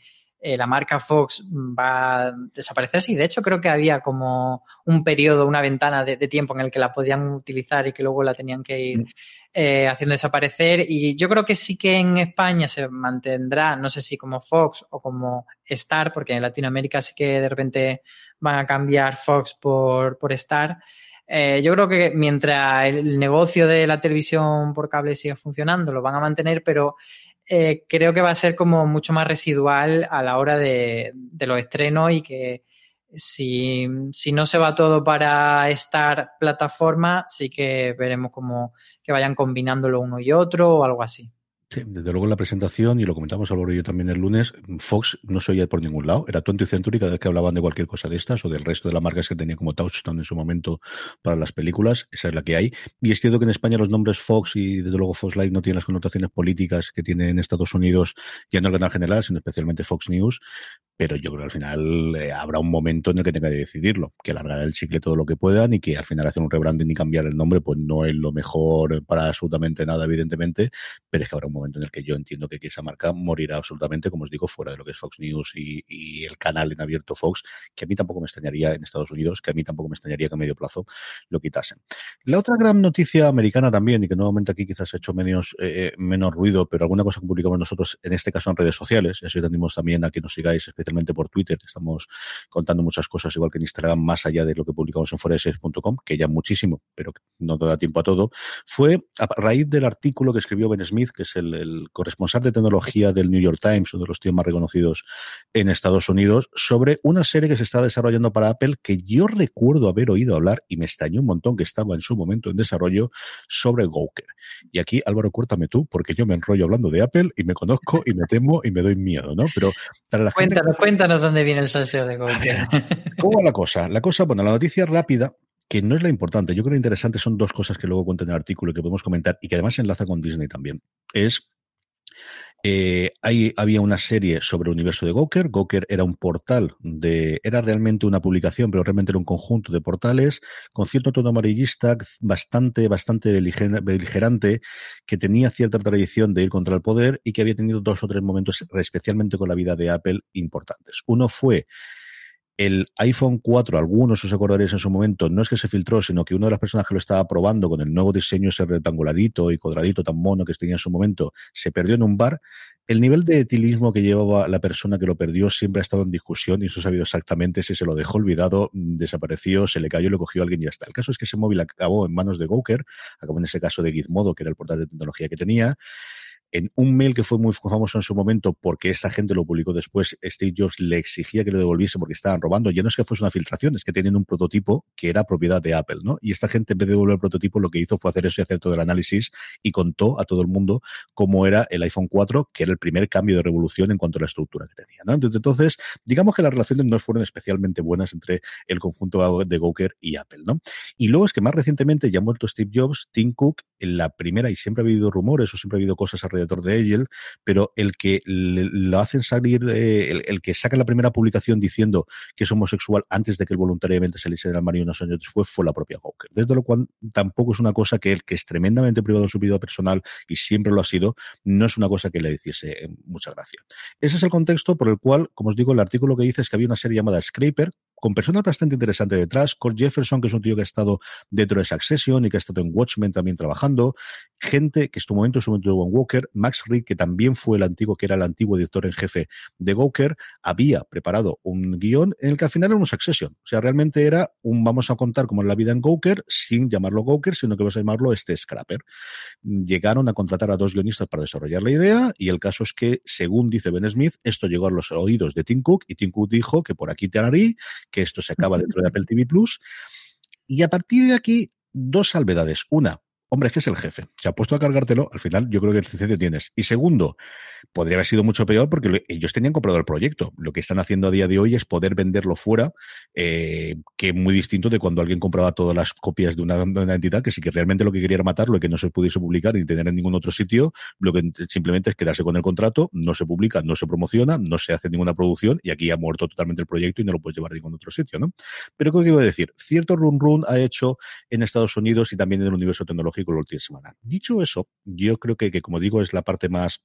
eh, la marca Fox va a desaparecer. Sí, de hecho creo que había como un periodo, una ventana de, de, tiempo en el que la podían utilizar y que luego la tenían que ir mm. eh, haciendo desaparecer. Y yo creo que sí que en España se mantendrá, no sé si como Fox o como Star, porque en Latinoamérica sí que de repente van a cambiar Fox por, por Star. Eh, yo creo que mientras el negocio de la televisión por cable siga funcionando, lo van a mantener, pero eh, creo que va a ser como mucho más residual a la hora de, los estrenos y que si, si, no se va todo para estar plataforma, sí que veremos como que vayan combinando lo uno y otro o algo así. Sí, desde luego en la presentación, y lo comentamos Álvaro y yo también el lunes, Fox no se oía por ningún lado. Era 20 Century cada vez que hablaban de cualquier cosa de estas o del resto de las marcas que tenía como Touchstone en su momento para las películas. Esa es la que hay. Y es cierto que en España los nombres Fox y desde luego Fox Live no tienen las connotaciones políticas que tiene en Estados Unidos y en el canal general, sino especialmente Fox News pero yo creo que al final eh, habrá un momento en el que tenga que decidirlo, que alargar el chicle todo lo que puedan y que al final hacer un rebranding y cambiar el nombre pues no es lo mejor para absolutamente nada, evidentemente, pero es que habrá un momento en el que yo entiendo que esa marca morirá absolutamente, como os digo, fuera de lo que es Fox News y, el canal en abierto Fox, que a mí tampoco me extrañaría en Estados Unidos, que a mí tampoco me extrañaría que a medio plazo lo quitasen. La otra gran noticia americana también, y que nuevamente aquí quizás ha hecho menos, eh, menos ruido, pero alguna cosa que publicamos nosotros, en este caso en redes sociales, así tenemos también a que nos sigáis especialmente especialmente por Twitter. Estamos contando muchas cosas, igual que en Instagram, más allá de lo que publicamos en foreseries.com, que ya muchísimo, pero no te da tiempo a todo. Fue a raíz del artículo que escribió Ben Smith, que es el, corresponsal de tecnología del New York Times, uno de los tíos más reconocidos en Estados Unidos, sobre una serie que se está desarrollando para Apple que yo recuerdo haber oído hablar y me extrañó un montón que estaba en su momento en desarrollo sobre Gawker. Y aquí, Álvaro, cuéntame tú, porque yo me enrollo hablando de Apple y me conozco y me temo y me doy miedo, ¿no? Pero para la cuéntanos, cuéntanos dónde viene el salseo de. ¿Cómo va la cosa? La cosa, bueno, la noticia rápida que no es la importante. Yo creo que interesante son dos cosas que luego cuenta en el artículo y que podemos comentar y que además enlaza con Disney también. Es eh, había una serie sobre el universo de Gawker. Gawker era un portal de, era realmente una publicación, pero realmente era un conjunto de portales con cierto tono amarillista, bastante, bastante beligerante, que tenía cierta tradición de ir contra el poder y que había tenido dos o tres momentos, especialmente con la vida de Apple, importantes. Uno fue el iPhone 4, algunos os acordaréis en su momento, no es que se filtró, sino que una de las personas que lo estaba probando con el nuevo diseño ese rectanguladito y cuadradito tan mono que tenía en su momento, se perdió en un bar. El nivel de etilismo que llevaba la persona que lo perdió siempre ha estado en discusión y eso ha sabido exactamente si se lo dejó olvidado, desapareció, se le cayó, lo cogió alguien y ya está. El caso es que ese móvil acabó en manos de Gawker, acabó en ese caso de Gizmodo, que era el portal de tecnología que tenía, en un mail que fue muy famoso en su momento porque esta gente lo publicó después, Steve Jobs le exigía que lo devolviese porque estaban robando. Ya no es que fuese una filtración, es que tenían un prototipo que era propiedad de Apple, ¿no? Y esta gente, en vez de devolver el prototipo, lo que hizo fue hacer eso y hacer todo el análisis y contó a todo el mundo cómo era el iPhone 4, que era el primer cambio de revolución en cuanto a la estructura que tenía, ¿no? Entonces, digamos que las relaciones no fueron especialmente buenas entre el conjunto de Gawker y Apple, ¿no? Y luego es que más recientemente ya ha muerto Steve Jobs, Tim Cook, en la primera, y siempre ha habido rumores o siempre ha habido cosas alrededor de él, pero el que lo hacen salir, el, que saca la primera publicación diciendo que es homosexual antes de que él voluntariamente saliese del armario unos años después fue la propia Gawker. Desde lo cual tampoco es una cosa que él, que es tremendamente privado en su vida personal y siempre lo ha sido, no es una cosa que le hiciese eh, mucha gracia. Ese es el contexto por el cual, como os digo, el artículo que dice es que había una serie llamada Scraper, con personas bastante interesantes detrás. Cole Jefferson, que es un tío que ha estado dentro de Succession y que ha estado en Watchmen también trabajando. Gente que en su momento, en su momento de Walker. Max Reed, que también fue el antiguo, que era el antiguo director en jefe de Walker, había preparado un guion en el que al final era un Succession. O sea, realmente era un vamos a contar como en la vida en Gawker, sin llamarlo Gawker, sino que vamos a llamarlo este Scrapper. Llegaron a contratar a dos guionistas para desarrollar la idea y el caso es que, según dice Ben Smith, esto llegó a los oídos de Tim Cook y Tim Cook dijo que por aquí te haré que esto se acaba dentro de Apple TV Plus. Y a partir de aquí, dos salvedades. Una, hombre, es que es el jefe. Se ha puesto a cargártelo, al final yo creo que el licencia tienes. Y segundo, podría haber sido mucho peor porque ellos tenían comprado el proyecto. Lo que están haciendo a día de hoy es poder venderlo fuera, eh, que es muy distinto de cuando alguien compraba todas las copias de una, entidad, que sí que realmente lo que quería era matarlo y que no se pudiese publicar ni tener en ningún otro sitio, lo que simplemente es quedarse con el contrato, no se publica, no se promociona, no se hace ninguna producción y aquí ha muerto totalmente el proyecto y no lo puedes llevar a ningún otro sitio, ¿no? Pero ¿qué quiero decir? Cierto run run ha hecho en Estados Unidos y también en el universo tecnológico la última semana. Dicho eso, yo creo que, que como digo, es la parte más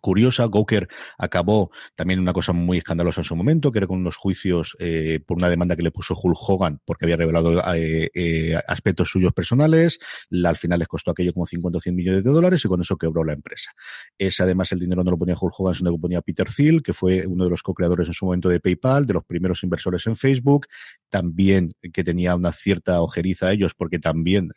curiosa. Gawker acabó también una cosa muy escandalosa en su momento, que era con unos juicios eh, por una demanda que le puso Hulk Hogan porque había revelado eh, eh, aspectos suyos personales. Al final les costó aquello como 50 o 100 millones de dólares y con eso quebró la empresa. Ese además el dinero no lo ponía Hulk Hogan, sino que lo ponía Peter Thiel, que fue uno de los co-creadores en su momento de PayPal, de los primeros inversores en Facebook, también que tenía una cierta ojeriza a ellos porque también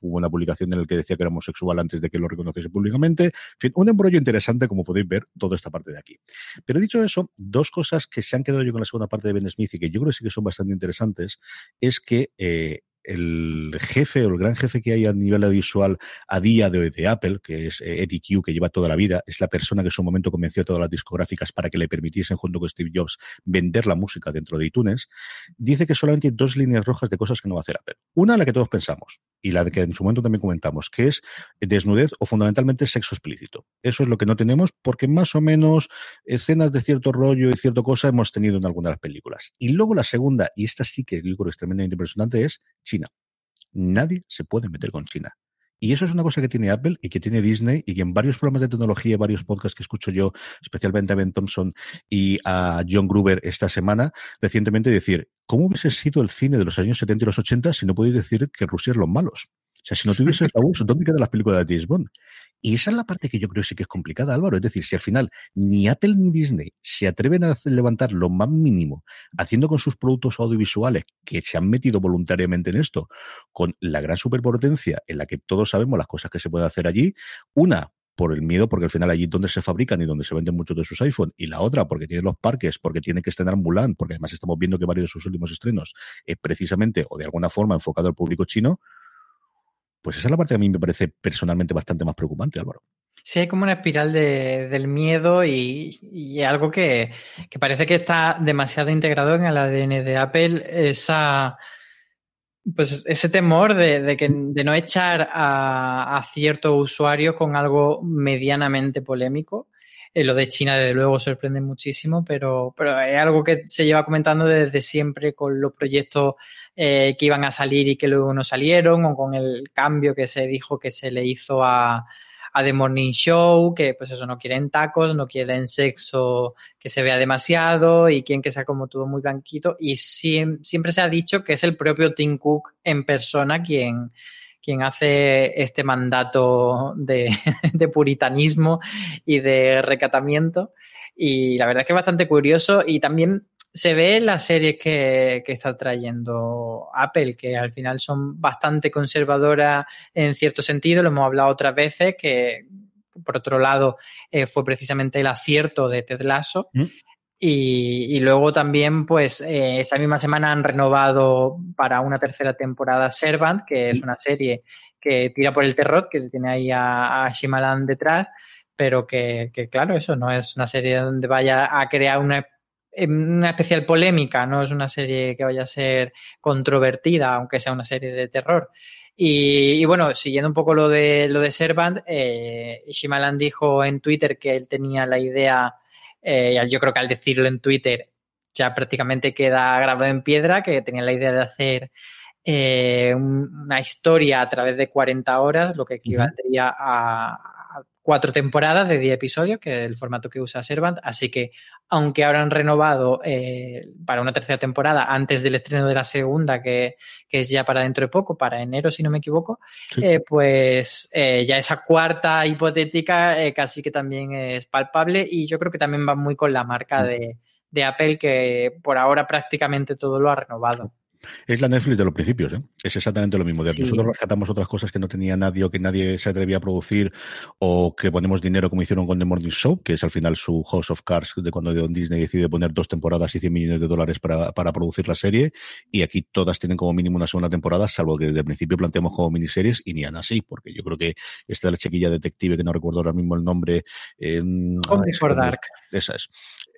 hubo una publicación en la que decía que era homosexual antes de que lo reconociese públicamente. En fin, un embrollo interesante como podéis ver toda esta parte de aquí. Pero dicho eso, dos cosas que se han quedado yo con la segunda parte de Ben Smith y que yo creo que sí que son bastante interesantes, es que eh, el jefe o el gran jefe que hay a nivel audiovisual a día de hoy de Apple, que es eh, Eddie Q, que lleva toda la vida, es la persona que en su momento convenció a todas las discográficas para que le permitiesen, junto con Steve Jobs, vender la música dentro de iTunes, dice que solamente hay dos líneas rojas de cosas que no va a hacer Apple. Una, la que todos pensamos, y la que en su momento también comentamos, que es desnudez o fundamentalmente sexo explícito. Eso es lo que no tenemos porque más o menos escenas de cierto rollo y cierta cosa hemos tenido en algunas de las películas. Y luego la segunda, y esta sí que yo creo es tremendamente impresionante, es China. Nadie se puede meter con China. Y eso es una cosa que tiene Apple y que tiene Disney y que en varios programas de tecnología, varios podcasts que escucho yo, especialmente a Ben Thompson y a John Gruber esta semana, recientemente decir, ¿cómo hubiese sido el cine de los años 70 y los 80 si no podéis decir que Rusia es los malos? O sea, si no tuviese abuso, ¿dónde quedan las películas de James Bond? Y esa es la parte que yo creo sí que es complicada, Álvaro. Es decir, si al final ni Apple ni Disney se atreven a levantar lo más mínimo, haciendo con sus productos audiovisuales que se han metido voluntariamente en esto, con la gran superpotencia en la que todos sabemos las cosas que se pueden hacer allí, una, por el miedo, porque al final allí donde se fabrican y donde se venden muchos de sus iPhone, y la otra porque tiene los parques, porque tiene que estrenar Mulan, porque además estamos viendo que varios de sus últimos estrenos es precisamente o de alguna forma enfocado al público chino, pues esa es la parte que a mí me parece personalmente bastante más preocupante, Álvaro. Sí, hay como una espiral de, del miedo y, algo que, parece que está demasiado integrado en el ADN de Apple, esa, pues ese temor de, que, de no echar a, ciertos usuarios con algo medianamente polémico. Eh, lo de China, desde luego, sorprende muchísimo, pero, pero es algo que se lleva comentando desde siempre con los proyectos eh, que iban a salir y que luego no salieron, o con el cambio que se dijo que se le hizo a, a The Morning Show, que pues eso, no quieren tacos, no quieren sexo que se vea demasiado y quieren que sea como todo muy blanquito. Y siempre se ha dicho que es el propio Tim Cook en persona quien, quien hace este mandato de, puritanismo y de recatamiento. Y la verdad es que es bastante curioso y también se ve en las series que, está trayendo Apple, que al final son bastante conservadoras en cierto sentido, lo hemos hablado otras veces, que por otro lado eh, fue precisamente el acierto de Ted Lasso. Mm. Y, luego también, pues, eh, esa misma semana han renovado para una tercera temporada Servant, que es mm. una serie que tira por el terror, que tiene ahí a, a Shimalan detrás, pero que, que, claro, eso no es una serie donde vaya a crear una una especial polémica, no es una serie que vaya a ser controvertida, aunque sea una serie de terror. Y, bueno, siguiendo un poco lo de lo de Servant, eh, Shimalan dijo en Twitter que él tenía la idea, eh, yo creo que al decirlo en Twitter ya prácticamente queda grabado en piedra, que tenía la idea de hacer eh, una historia a través de 40 horas, lo que equivaldría a, cuatro temporadas de 10 episodios, que es el formato que usa Servant. Así que, aunque ahora han renovado eh, para una tercera temporada antes del estreno de la segunda, que, es ya para dentro de poco, para enero, si no me equivoco, eh, pues eh, ya esa cuarta hipotética casi que también es palpable y yo creo que también va muy con la marca mm. de, de Apple, que por ahora prácticamente todo lo ha renovado. Es la Netflix de los principios, ¿eh? Es exactamente lo mismo. De Nosotros rescatamos otras cosas que no tenía nadie o que nadie se atrevía a producir o que ponemos dinero como hicieron con The Morning Show, que es al final su House of Cards de cuando Disney decide poner dos temporadas y 100 millones de dólares para, para producir la serie. Y aquí todas tienen como mínimo una segunda temporada, salvo que desde el principio planteamos como miniseries y ni han así, porque yo creo que esta de la chiquilla detective, que no recuerdo ahora mismo el nombre. Eh, Before Dark. Esa es.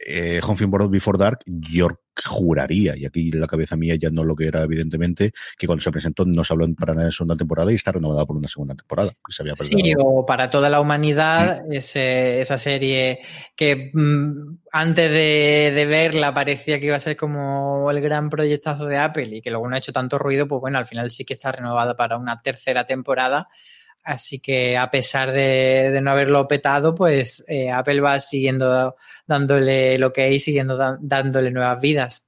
Eh, Home Before Dark, yo juraría, y aquí la cabeza mía ya no lo que era evidentemente, que cuando se presentó no se habló para nada de segunda temporada y está renovada por una segunda temporada. sí, o para toda la humanidad, mm. esa serie que mm, antes de, verla parecía que iba a ser como el gran proyectazo de Apple y que luego no ha hecho tanto ruido, pues bueno, al final sí que está renovada para una tercera temporada. Así que a pesar de, no haberlo petado, pues eh, Apple va siguiendo dándole lo que hay, siguiendo dándole nuevas vidas.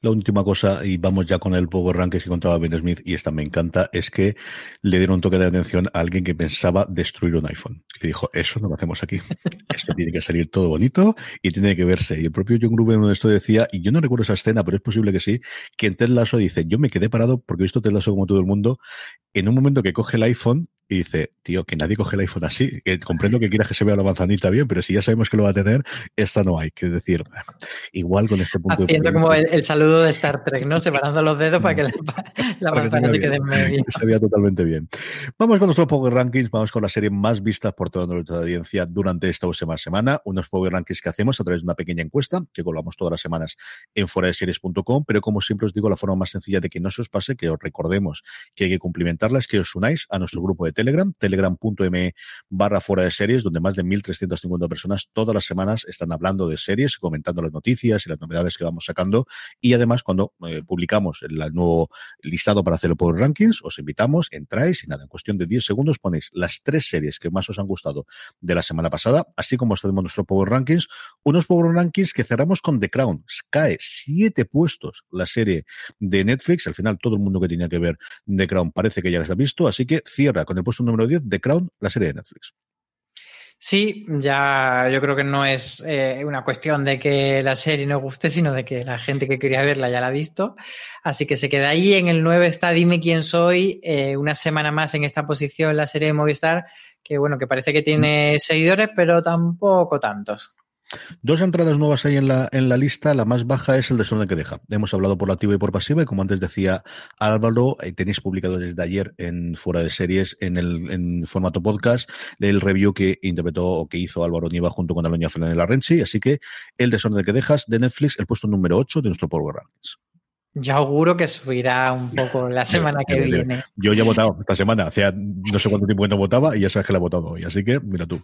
La última cosa, y vamos ya con el Power Rankings que contaba Ben Smith, y esta me encanta, es que le dieron un toque de atención a alguien que pensaba destruir un iPhone. Y dijo, eso no lo hacemos aquí. Esto tiene que salir todo bonito y tiene que verse. Y el propio John Gruber en esto decía, y yo no recuerdo esa escena, pero es posible que sí, que en Ted Lasso dice, yo me quedé parado porque he visto Ted Lasso como todo el mundo, en un momento que coge el iPhone y dice, tío, que nadie coge el iPhone así. Que comprendo que quieras que se vea la manzanita bien, pero si ya sabemos que lo va a tener, esta no hay. Que decir, igual con este punto Haciendo como el, saludo de Star Trek, ¿no? Separando los dedos para que la, manzana se quede medio. Se vea totalmente bien. Vamos con nuestros Power Rankings, vamos con la serie más vista por toda nuestra audiencia durante esta última semana. Unos Power Rankings que hacemos a través de una pequeña encuesta que colgamos todas las semanas en foradeseries.com, pero como siempre os digo, la forma más sencilla de que no se os pase, que os recordemos que hay que cumplimentarla, es que os unáis a nuestro grupo de Telegram, telegram.me barra fuera de series, donde más de 1.350 personas todas las semanas están hablando de series, comentando las noticias y las novedades que vamos sacando. Y además, cuando eh, publicamos el, nuevo listado para hacer el Power Rankings, os invitamos, entráis y nada, en cuestión de 10 segundos ponéis las tres series que más os han gustado de la semana pasada, así como tenemos nuestro Power Rankings, unos Power Rankings que cerramos con The Crown. Cae siete puestos la serie de Netflix. Al final, todo el mundo que tenía que ver The Crown parece que ya las has visto, así que cierra con el puesto número 10 de Crown, la serie de Netflix. Sí, ya yo creo que no es eh, una cuestión de que la serie no guste, sino de que la gente que quería verla ya la ha visto. Así que se queda ahí. En el 9 está Dime quién soy, eh, una semana más en esta posición la serie de Movistar, que bueno, que parece que tiene seguidores, pero tampoco tantos. Dos entradas nuevas hay en la, en la lista. La más baja es el desorden que deja. Hemos hablado por la activa y por pasiva, y como antes decía Álvaro, eh, tenéis publicado desde ayer en Fuera de Series, en el en formato podcast, el review que interpretó o que hizo Álvaro Nieva junto con Aloña Fernández Larrenchi. Así que el desorden que dejas de Netflix, el puesto número 8 de nuestro Power Rankings. Ya auguro que subirá un poco la semana que viene. Yo ya he votado esta semana, hacía no sé cuánto tiempo que no votaba y ya sabes que la he votado hoy. Así que, mira tú.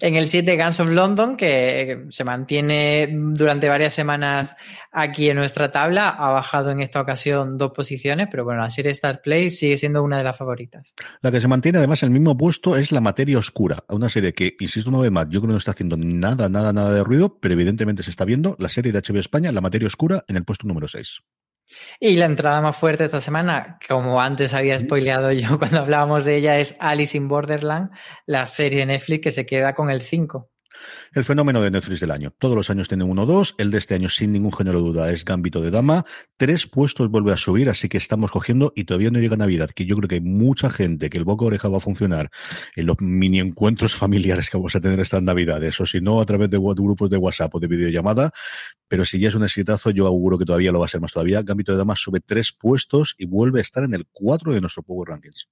En el 7 Guns of London, que se mantiene durante varias semanas aquí en nuestra tabla, ha bajado en esta ocasión dos posiciones, pero bueno, la serie Star Play sigue siendo una de las favoritas. La que se mantiene además en el mismo puesto es La Materia Oscura, una serie que, insisto una vez más, yo creo que no está haciendo nada, nada, nada de ruido, pero evidentemente se está viendo la serie de HBO España, La Materia Oscura, en el puesto número 6. Y la entrada más fuerte esta semana, como antes había spoileado yo cuando hablábamos de ella, es Alice in Borderland, la serie de Netflix que se queda con el 5. El fenómeno de Netflix del año. Todos los años tiene uno o dos. El de este año, sin ningún género de duda, es Gambito de Dama. Tres puestos vuelve a subir, así que estamos cogiendo y todavía no llega Navidad, que yo creo que hay mucha gente que el boca oreja va a funcionar en los mini encuentros familiares que vamos a tener estas Navidades, o si no, a través de grupos de WhatsApp o de videollamada. Pero si ya es un exitazo, yo auguro que todavía lo va a ser más todavía. Gambito de Dama sube tres puestos y vuelve a estar en el cuatro de nuestro Power Rankings.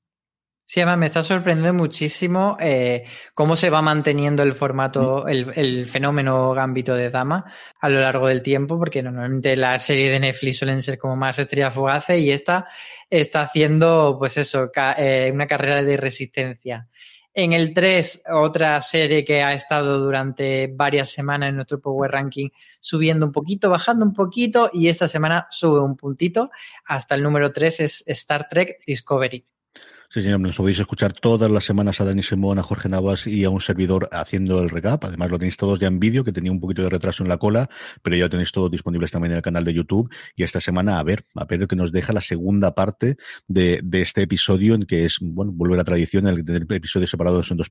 Sí, además me está sorprendiendo muchísimo eh, cómo se va manteniendo el formato, mm. el, el, fenómeno gambito de dama a lo largo del tiempo, porque normalmente la serie de Netflix suelen ser como más estrellas fugaces y esta está haciendo, pues eso, ca eh, una carrera de resistencia. En el 3, otra serie que ha estado durante varias semanas en nuestro Power Ranking subiendo un poquito, bajando un poquito y esta semana sube un puntito. Hasta el número 3 es Star Trek Discovery. Sí, señor, nos podéis escuchar todas las semanas a Dani Simón, a Jorge Navas y a un servidor haciendo el recap. Además, lo tenéis todos ya en vídeo, que tenía un poquito de retraso en la cola, pero ya lo tenéis todos disponibles también en el canal de YouTube. Y esta semana, a ver, a ver que nos deja la segunda parte de, de este episodio, en que es, bueno, vuelve a tradición, el tener episodios separados en dos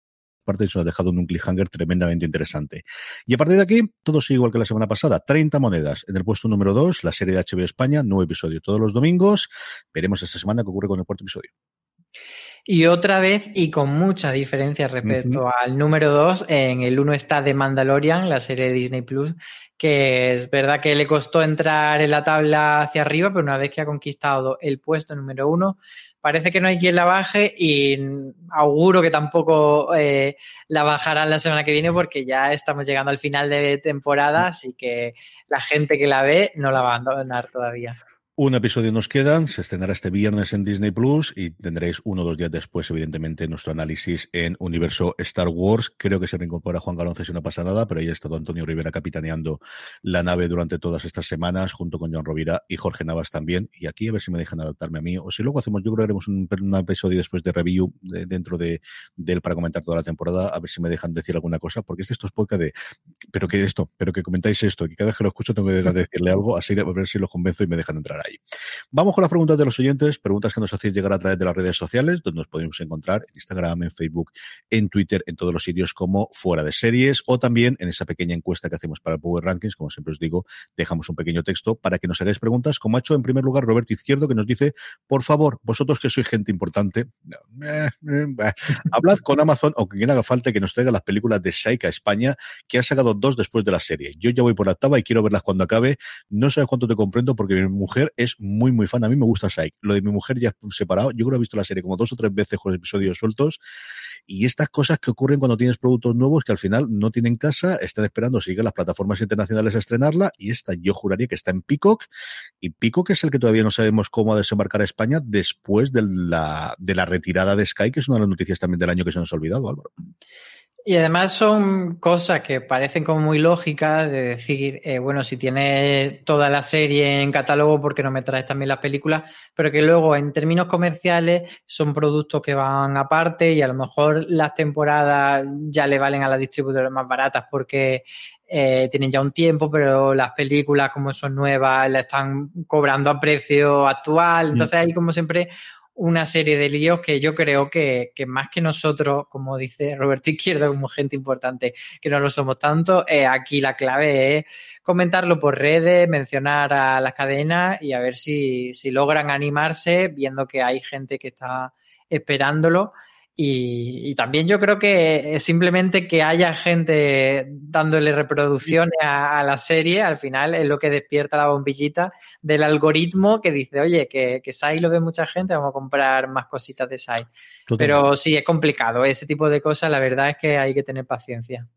Parte eso ha dejado en un cliffhanger tremendamente interesante. Y a partir de aquí, todo sigue igual que la semana pasada. 30 monedas. En el puesto número 2, la serie de HBO España, nuevo episodio todos los domingos. Veremos esta semana qué ocurre con el cuarto episodio. Y otra vez, y con mucha diferencia respecto uh -huh. al número 2, en el 1 está The Mandalorian, la serie de Disney Plus, que es verdad que le costó entrar en la tabla hacia arriba, pero una vez que ha conquistado el puesto número 1, parece que no hay quien la baje y auguro que tampoco eh, la bajarán la semana que viene porque ya estamos llegando al final de temporada, así que la gente que la ve no la va a abandonar todavía. Un episodio nos queda, se estrenará este viernes en Disney Plus y tendréis uno o dos días después, evidentemente, nuestro análisis en Universo Star Wars. Creo que se reincorpora Juan Galonce si no pasa nada, pero ahí ha estado Antonio Rivera capitaneando la nave durante todas estas semanas, junto con John Rovira y Jorge Navas también. Y aquí a ver si me dejan adaptarme a mí, o si luego hacemos, yo creo que haremos un, un episodio después de review de, dentro de, de, él para comentar toda la temporada, a ver si me dejan decir alguna cosa, porque es de estos podcast de, pero que esto, pero que comentáis esto, que cada vez que lo escucho tengo que decirle algo, así a ver si lo convenzo y me dejan entrar ahí. Vamos con las preguntas de los oyentes, preguntas que nos hacéis llegar a través de las redes sociales, donde nos podemos encontrar en Instagram, en Facebook, en Twitter, en todos los sitios como fuera de series, o también en esa pequeña encuesta que hacemos para el Power Rankings, como siempre os digo, dejamos un pequeño texto para que nos hagáis preguntas, como ha hecho en primer lugar Roberto Izquierdo, que nos dice, por favor, vosotros que sois gente importante, eh, eh, hablad con Amazon o quien haga falta que nos traiga las películas de Saika España, que han sacado dos después de la serie. Yo ya voy por la octava y quiero verlas cuando acabe. No sé cuánto te comprendo porque mi mujer es muy muy, fan. A mí me gusta Psych. Lo de mi mujer ya separado. Yo creo que he visto la serie como dos o tres veces con episodios sueltos. Y estas cosas que ocurren cuando tienes productos nuevos que al final no tienen casa, están esperando sigue las plataformas internacionales a estrenarla. Y esta yo juraría que está en Peacock. Y Peacock es el que todavía no sabemos cómo desembarcar a España después de la, de la retirada de Sky, que es una de las noticias también del año que se nos ha olvidado, Álvaro. Y además son cosas que parecen como muy lógicas de decir, eh, bueno, si tienes toda la serie en catálogo, ¿por qué no me traes también las películas? Pero que luego en términos comerciales son productos que van aparte y a lo mejor las temporadas ya le valen a las distribuidoras más baratas porque eh, tienen ya un tiempo, pero las películas como son nuevas las están cobrando a precio actual. Entonces hay como siempre una serie de líos que yo creo que, más que nosotros, como dice Roberto Izquierdo, como gente importante, que no lo somos tanto, eh, aquí la clave es comentarlo por redes, mencionar a las cadenas y a ver si, si logran animarse viendo que hay gente que está esperándolo y, también yo creo que simplemente que haya gente dándole reproducciones a, la serie, al final es lo que despierta la bombillita del algoritmo que dice, oye, que, que Sai lo ve mucha gente, vamos a comprar más cositas de Sai. Pero sí, es complicado. Ese tipo de cosas, la verdad es que hay que tener paciencia.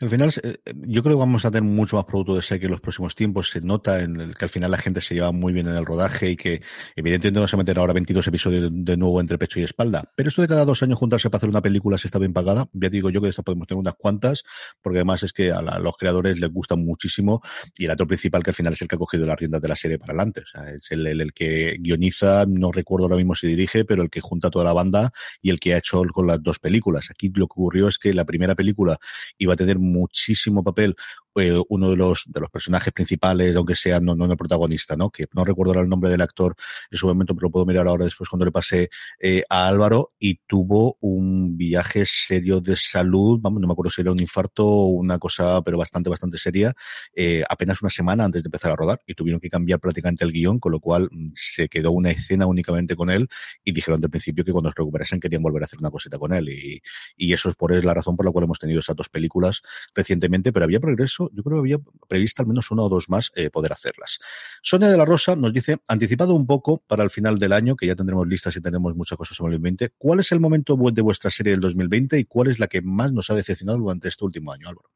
Al final, eh, yo creo que vamos a tener mucho más producto de que en los próximos tiempos. Se nota en el que al final la gente se lleva muy bien en el rodaje y que, evidentemente, vamos a meter ahora 22 episodios de, nuevo entre pecho y espalda. Pero esto de cada dos años juntarse para hacer una película si está bien pagada, ya digo yo que de esta podemos tener unas cuantas, porque además es que a, los creadores les gusta muchísimo y el actor principal, que al final es el que ha cogido las riendas de la serie para adelante. Es el, el que guioniza, no recuerdo ahora mismo si dirige, pero el que junta toda la banda y el que ha hecho con las dos películas. Aquí lo que ocurrió es que la primera película iba a tener muchísimo papel eh, uno de los, de los personajes principales, aunque sea no, no el protagonista, ¿no? Que no recuerdo el nombre del actor en su momento, pero lo puedo mirar ahora después cuando le pasé eh, a Álvaro y tuvo un viaje serio de salud, vamos, no me acuerdo si era un infarto o una cosa, pero bastante, bastante seria, eh, apenas una semana antes de empezar a rodar y tuvieron que cambiar prácticamente el guion, con lo cual mm, se quedó una escena únicamente con él y dijeron del principio que cuando se recuperasen querían volver a hacer una cosita con él y, y eso es por es la razón por la cual hemos tenido esas dos películas recientemente, pero había progreso yo creo que había previsto al menos una o dos más eh, poder hacerlas. Sonia de la Rosa nos dice, anticipado un poco para el final del año, que ya tendremos listas y tenemos muchas cosas sobre el 2020, ¿cuál es el momento de vuestra serie del 2020 y cuál es la que más nos ha decepcionado durante este último año, Álvaro?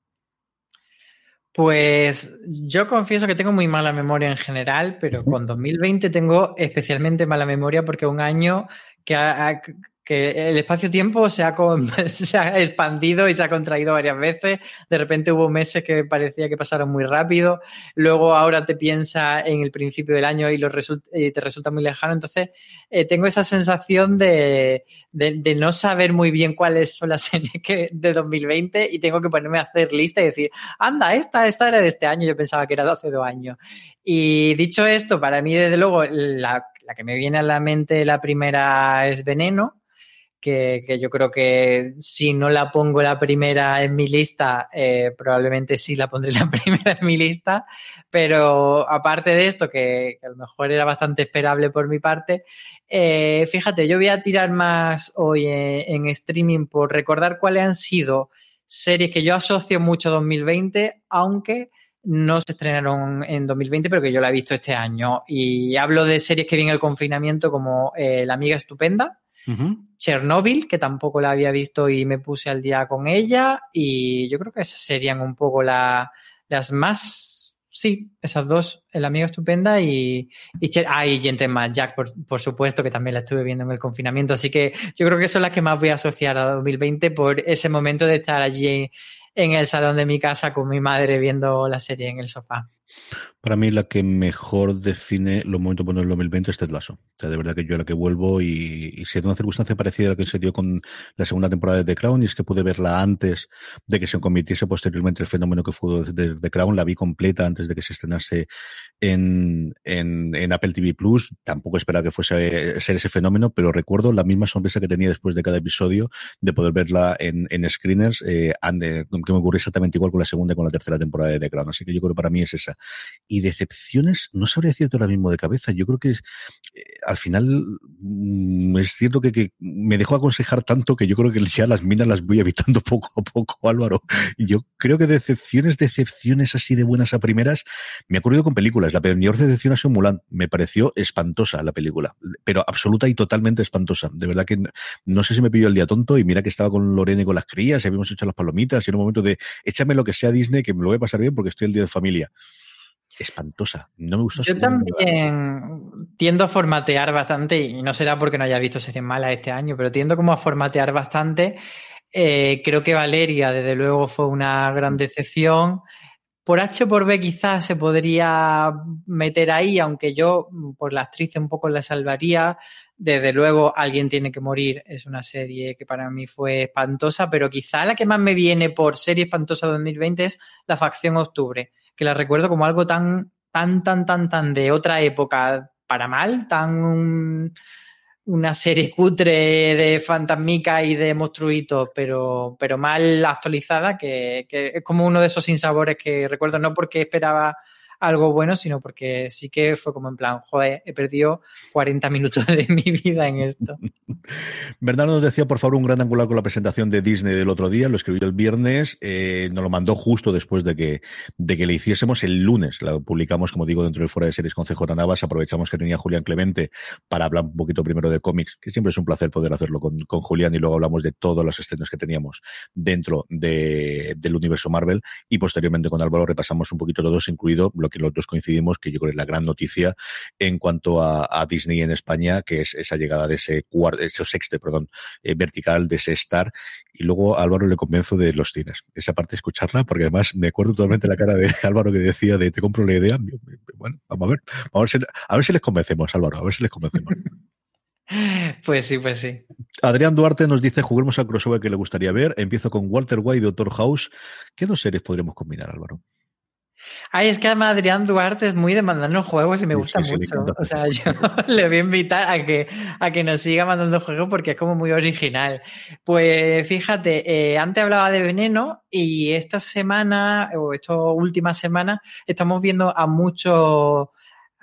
Pues yo confieso que tengo muy mala memoria en general, pero con 2020 tengo especialmente mala memoria porque un año que ha, el espacio-tiempo se, se ha expandido y se ha contraído varias veces. De repente hubo meses que parecía que pasaron muy rápido. Luego ahora te piensa en el principio del año y, lo te resulta muy lejano. Entonces, eh, tengo esa sensación de, de, no saber muy bien cuáles son las que, de 2020 y tengo que ponerme a hacer lista y decir, anda, esta, esta era de este año. Yo pensaba que era de hace dos años. Y dicho esto, para mí, desde luego, la, la que me viene a la mente la primera es Veneno que, yo creo que si no la pongo la primera en mi lista, eh, probablemente sí la pondré la primera en mi lista, pero aparte de esto, que, a lo mejor era bastante esperable por mi parte, eh, fíjate, yo voy a tirar más hoy en, streaming por recordar cuáles han sido series que yo asocio mucho a 2020, aunque no se estrenaron en 2020, pero que yo la he visto este año. Y hablo de series que vienen el confinamiento como eh, La Amiga Estupenda, Chernobyl, que tampoco la había visto y me puse al día con ella. Y yo creo que esas serían un poco las más. Sí, esas dos, El amigo estupenda y, y, ah, Gente Más Jack, por, supuesto, que también la estuve viendo en el confinamiento. Así que yo creo que son las que más voy a asociar a 2020 por ese momento de estar allí en el salón de mi casa con mi madre viendo la serie en el sofá. Para mí la que mejor define los momentos buenos del 2020 es Ted Lasso. O sea, de verdad que yo a la que vuelvo y, y si es una circunstancia parecida a la que se dio con la segunda temporada de The Crown y es que pude verla antes de que se convirtiese posteriormente el fenómeno que fue The Crown, la vi completa antes de que se estrenase en, en, en Apple TV Plus. Tampoco esperaba que fuese ser ese fenómeno, pero recuerdo la misma sonrisa que tenía después de cada episodio de poder verla en, en screeners, eh, que me ocurrió exactamente igual con la segunda y con la tercera temporada de The Crown. Así que yo creo que para mí es esa. Y decepciones, no sabría decirte ahora mismo de cabeza. Yo creo que eh, al final mm, es cierto que, me dejó aconsejar tanto que yo creo que ya las minas las voy evitando poco a poco, Álvaro. Yo creo que decepciones, decepciones así de buenas a primeras, me ha ocurrido con películas. La peor decepción ha sido Mulan. Me pareció espantosa la película, pero absoluta y totalmente espantosa. De verdad que no, sé si me pilló el día tonto y mira que estaba con Lorena y con las crías y habíamos hecho las palomitas y en un momento de échame lo que sea Disney que me lo voy a pasar bien porque estoy el día de familia espantosa. No me gustó. Yo también tiendo a formatear bastante, y no será porque no haya visto series malas este año, pero tiendo como a formatear bastante Eh, creo que Valeria, desde luego, fue una gran decepción. Por H por B quizás se podría meter ahí, aunque yo por la actriz un poco la salvaría. Desde luego, Alguien tiene que morir es una serie que para mí fue espantosa, pero quizá la que más me viene por serie espantosa 2020 es La Facción Octubre, que la recuerdo como algo tan, tan, tan, tan, tan de otra época para mal, tan una serie cutre de fantasmica y de monstruitos, pero, pero mal actualizada, que, que, es como uno de esos sinsabores que recuerdo, no porque esperaba algo bueno, sino porque sí que fue como en plan, joder, he perdido 40 minutos de mi vida en esto. Bernardo nos decía, por favor, un gran angular con la presentación de Disney del otro día, lo escribió el viernes, eh, nos lo mandó justo después de que, de que le hiciésemos el lunes, lo publicamos, como digo, dentro del Fuera de Series con CJ Navas, aprovechamos que tenía Julián Clemente para hablar un poquito primero de cómics, que siempre es un placer poder hacerlo con, con Julián, y luego hablamos de todos los estrenos que teníamos dentro de, del universo Marvel, y posteriormente con Álvaro repasamos un poquito todos, incluido lo que los dos coincidimos, que yo creo que es la gran noticia en cuanto a, a Disney en España, que es esa llegada de ese cuarto, ese sexto, perdón, eh, vertical de ese Star. Y luego Álvaro le convenzo de los cines. Esa parte escucharla, porque además me acuerdo totalmente la cara de Álvaro que decía de te compro la idea. Bueno, vamos a ver, vamos a ver si, a ver si les convencemos, Álvaro, a ver si les convencemos. Pues sí, pues sí. Adrián Duarte nos dice, juguemos al crossover que le gustaría ver. Empiezo con Walter White y Doctor House. ¿Qué dos series podríamos combinar, Álvaro? Ay, es que además Adrián Duarte es muy de mandarnos juegos y me gusta sí, sí, mucho. O sea, yo le voy a invitar a que, a que nos siga mandando juegos porque es como muy original. Pues fíjate, eh, antes hablaba de veneno y esta semana, o esta última semana, estamos viendo a muchos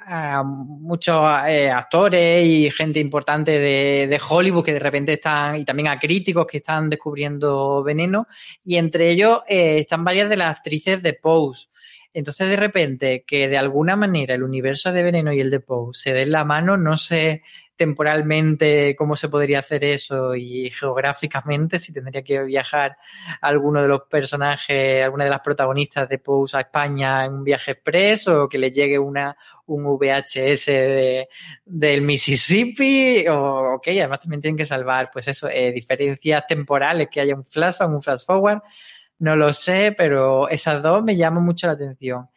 a muchos eh, actores y gente importante de, de, Hollywood que de repente están, y también a críticos que están descubriendo veneno, y entre ellos eh, están varias de las actrices de Pose. Entonces, de repente, que de alguna manera el universo de Veneno y el de Poe se den la mano, no sé temporalmente cómo se podría hacer eso y geográficamente si tendría que viajar alguno de los personajes, alguna de las protagonistas de Pose a España en un viaje express o que le llegue una, un VHS de, del Mississippi o ok, además también tienen que salvar pues eso, eh, diferencias temporales, que haya un flashback, un flash forward no lo sé, pero esas dos me llaman mucho la atención.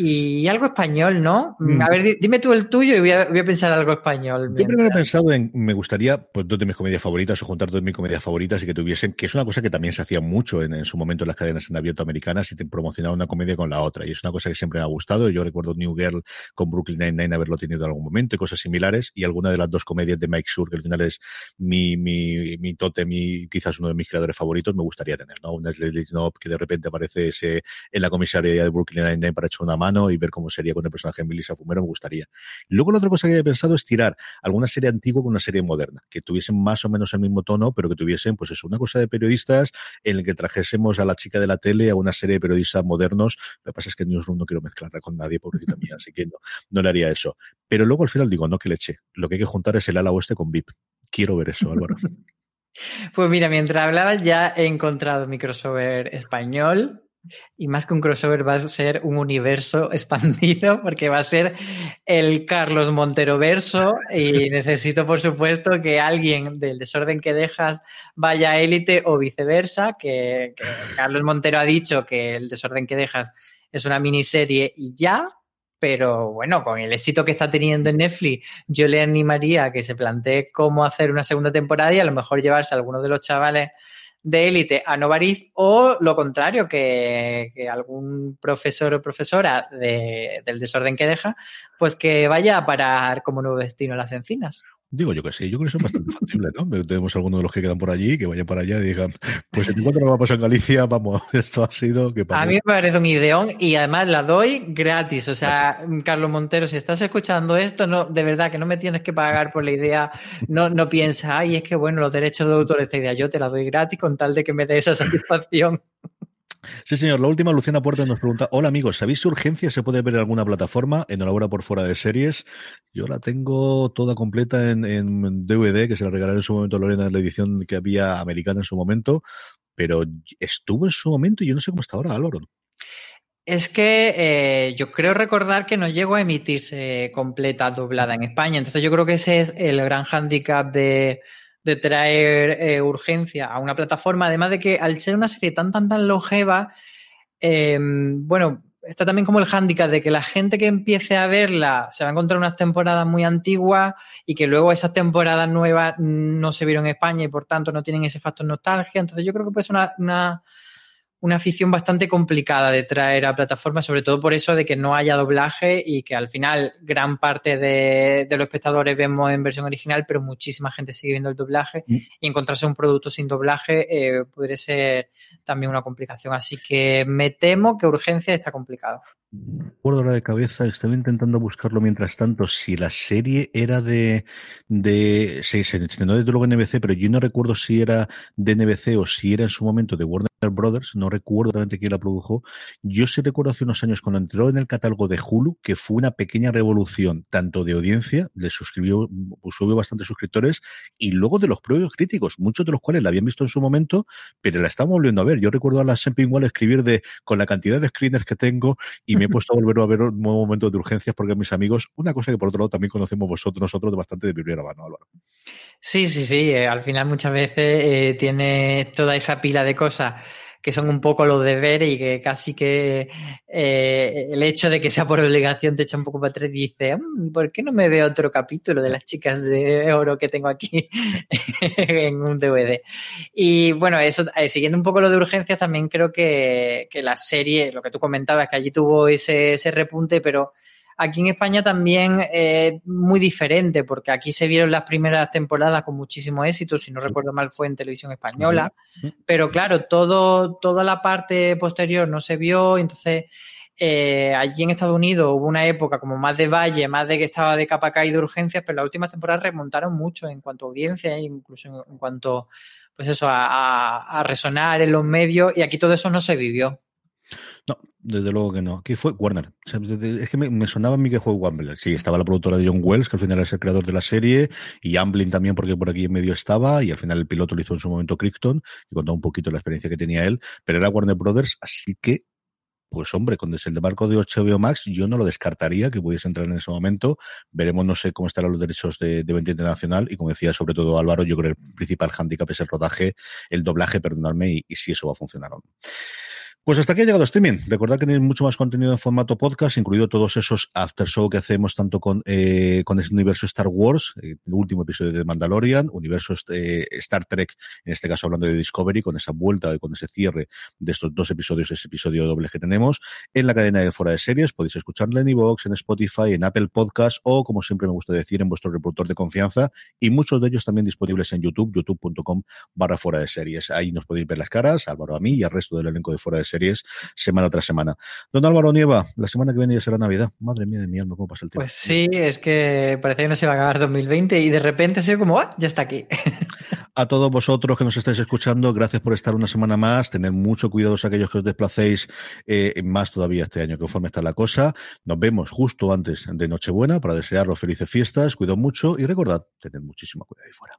Y algo español, ¿no? Mm. A ver, dime tú el tuyo y voy a, voy a pensar algo español. Yo primero he pensado en, me gustaría, pues, dos de mis comedias favoritas o juntar dos de mis comedias favoritas y que tuviesen, que es una cosa que también se hacía mucho en, en su momento en las cadenas en abierto americanas y te promocionaba una comedia con la otra. Y es una cosa que siempre me ha gustado. Yo recuerdo New Girl con Brooklyn Nine-Nine haberlo tenido en algún momento y cosas similares. Y alguna de las dos comedias de Mike Shure, que al final es mi, mi, mi tote, mi, quizás uno de mis creadores favoritos, me gustaría tener, ¿no? Una Leslie Knob que de repente aparece ese, en la comisaría de Brooklyn Nine-Nine para echar una mano y ver cómo sería con el personaje de Melissa Fumero, me gustaría. Luego la otra cosa que había pensado es tirar alguna serie antigua con una serie moderna, que tuviesen más o menos el mismo tono, pero que tuviesen, pues eso, una cosa de periodistas en el que trajésemos a la chica de la tele a una serie de periodistas modernos. Lo que pasa es que Newsroom no quiero mezclarla con nadie, pobrecita mía, así que no, no le haría eso. Pero luego al final digo, no que le eche. Lo que hay que juntar es el ala oeste con VIP. Quiero ver eso, Álvaro. Pues mira, mientras hablabas ya he encontrado mi crossover español y más que un crossover va a ser un universo expandido porque va a ser el Carlos Montero verso y necesito por supuesto que alguien del desorden que dejas vaya a élite o viceversa, que, que, Carlos Montero ha dicho que el desorden que dejas es una miniserie y ya, pero bueno, con el éxito que está teniendo en Netflix, yo le animaría a que se plantee cómo hacer una segunda temporada y a lo mejor llevarse a algunos de los chavales de élite a Novariz o lo contrario, que, algún profesor o profesora de, del desorden que deja, pues que vaya a parar como nuevo destino las encinas. Digo yo que sí, yo creo que eso es bastante factible, ¿no? Tenemos algunos de los que quedan por allí que vayan para allá y digan, pues en cuanto no va a pasar en Galicia, vamos, esto ha sido que A mí me parece un ideón y además la doy gratis. O sea, Carlos Montero, si estás escuchando esto, no, de verdad que no me tienes que pagar por la idea, no, no piensa, ay, es que bueno, los derechos de autor, esta idea yo te la doy gratis con tal de que me dé esa satisfacción. Sí, señor. La última, Luciana Puerta nos pregunta: Hola, amigos, ¿sabéis si Urgencia se puede ver en alguna plataforma? Enhorabuena por fuera de series. Yo la tengo toda completa en, DVD, que se la regalaré en su momento a Lorena en la edición que había americana en su momento, pero estuvo en su momento y yo no sé cómo está ahora, Álvaro. Es que eh, yo creo recordar que no llegó a emitirse completa doblada en España. Entonces yo creo que ese es el gran hándicap de, de traer eh, urgencia a una plataforma, además de que al ser una serie tan, tan, tan longeva, eh, bueno, está también como el hándicap de que la gente que empiece a verla se va a encontrar unas temporadas muy antiguas y que luego esas temporadas nuevas no se vieron en España y por tanto no tienen ese factor nostalgia. Entonces yo creo que puede ser una, una una afición bastante complicada de traer a plataformas, sobre todo por eso de que no haya doblaje y que al final gran parte de, de los espectadores vemos en versión original, pero muchísima gente sigue viendo el doblaje Mm. y encontrarse un producto sin doblaje eh, podría ser también una complicación. Así que me temo que urgencia está complicado. Recuerdo ahora de cabeza, estaba intentando buscarlo mientras tanto, si la serie era de, de se estrenó desde luego en NBC, pero yo no recuerdo si era de NBC o si era en su momento de Warner Brothers, no recuerdo realmente quién la produjo. Yo sí recuerdo hace unos años cuando entró en el catálogo de Hulu, que fue una pequeña revolución, tanto de audiencia, le suscribió, subió bastantes suscriptores, y luego de los propios críticos, muchos de los cuales la habían visto en su momento, pero la estamos volviendo a ver. Yo recuerdo a la Semping Wall escribir de, con la cantidad de screeners que tengo, y me he puesto a volver a ver un nuevo momento de urgencias porque mis amigos, una cosa que por otro lado también conocemos vosotros, nosotros de bastante de primera mano, Álvaro. Sí, sí, sí. eh, al final muchas veces eh, tiene toda esa pila de cosas que son un poco los deberes y que casi que eh, el hecho de que sea por obligación te echa un poco para atrás y dice, "Mm, ¿por qué no me veo otro capítulo de las chicas de oro que tengo aquí en un DVD? Y bueno, eso, eh, siguiendo un poco lo de urgencias, también creo que, que la serie, lo que tú comentabas, que allí tuvo ese, ese repunte, pero Aquí en España también es muy diferente, porque aquí se vieron las primeras temporadas con muchísimo éxito, si no recuerdo mal fue en televisión española, pero claro, todo, toda la parte posterior no se vio, entonces eh, allí en Estados Unidos hubo una época como más de valle, más de que estaba de capa caída de urgencias, pero las últimas temporadas remontaron mucho en cuanto a audiencia, e incluso en, en cuanto pues eso, a, a, a resonar en los medios, y aquí todo eso no se vivió. No, desde luego que no. Aquí fue Warner. Es que me, sonaba a mí que fue Warner. Sí, estaba la productora de John Wells, que al final es el creador de la serie, y Amblin también, porque por aquí en medio estaba, y al final el piloto lo hizo en su momento Crichton, y contaba un poquito la experiencia que tenía él, pero era Warner Brothers, así que pues hombre, con el desembarco de HBO Max, yo no lo descartaría que pudiese entrar en ese momento. Veremos, no sé cómo estarán los derechos de, de venta internacional. Y como decía, sobre todo Álvaro, yo creo que el principal hándicap es el rodaje, el doblaje, perdonadme, y, y si eso va a funcionar o no. Pues hasta aquí ha llegado streaming. Recordad que tenéis mucho más contenido en formato podcast, incluido todos esos after show que hacemos tanto con, eh, con el universo Star Wars, el último episodio de Mandalorian, universo eh, Star Trek, en este caso hablando de Discovery, con esa vuelta y con ese cierre de estos dos episodios, ese episodio doble que tenemos, en la cadena de fuera de series. Podéis escucharla en iVoox, en Spotify, en Apple Podcast o, como siempre me gusta decir, en vuestro reproductor de confianza y muchos de ellos también disponibles en YouTube, youtube.com barra fuera de series. Ahí nos podéis ver las caras, Álvaro a mí y al resto del elenco de fuera de series semana tras semana. Don Álvaro Nieva, la semana que viene ya será Navidad. Madre mía de mi alma, cómo pasa el tiempo. Pues sí, es que parece que no se va a acabar 2020 y de repente se ve como, ¡ah! Ya está aquí. A todos vosotros que nos estáis escuchando, gracias por estar una semana más. Tener mucho cuidado aquellos que os desplacéis eh, más todavía este año, conforme está la cosa. Nos vemos justo antes de Nochebuena para desearos felices fiestas. Cuidado mucho y recordad, tened muchísimo cuidado ahí fuera.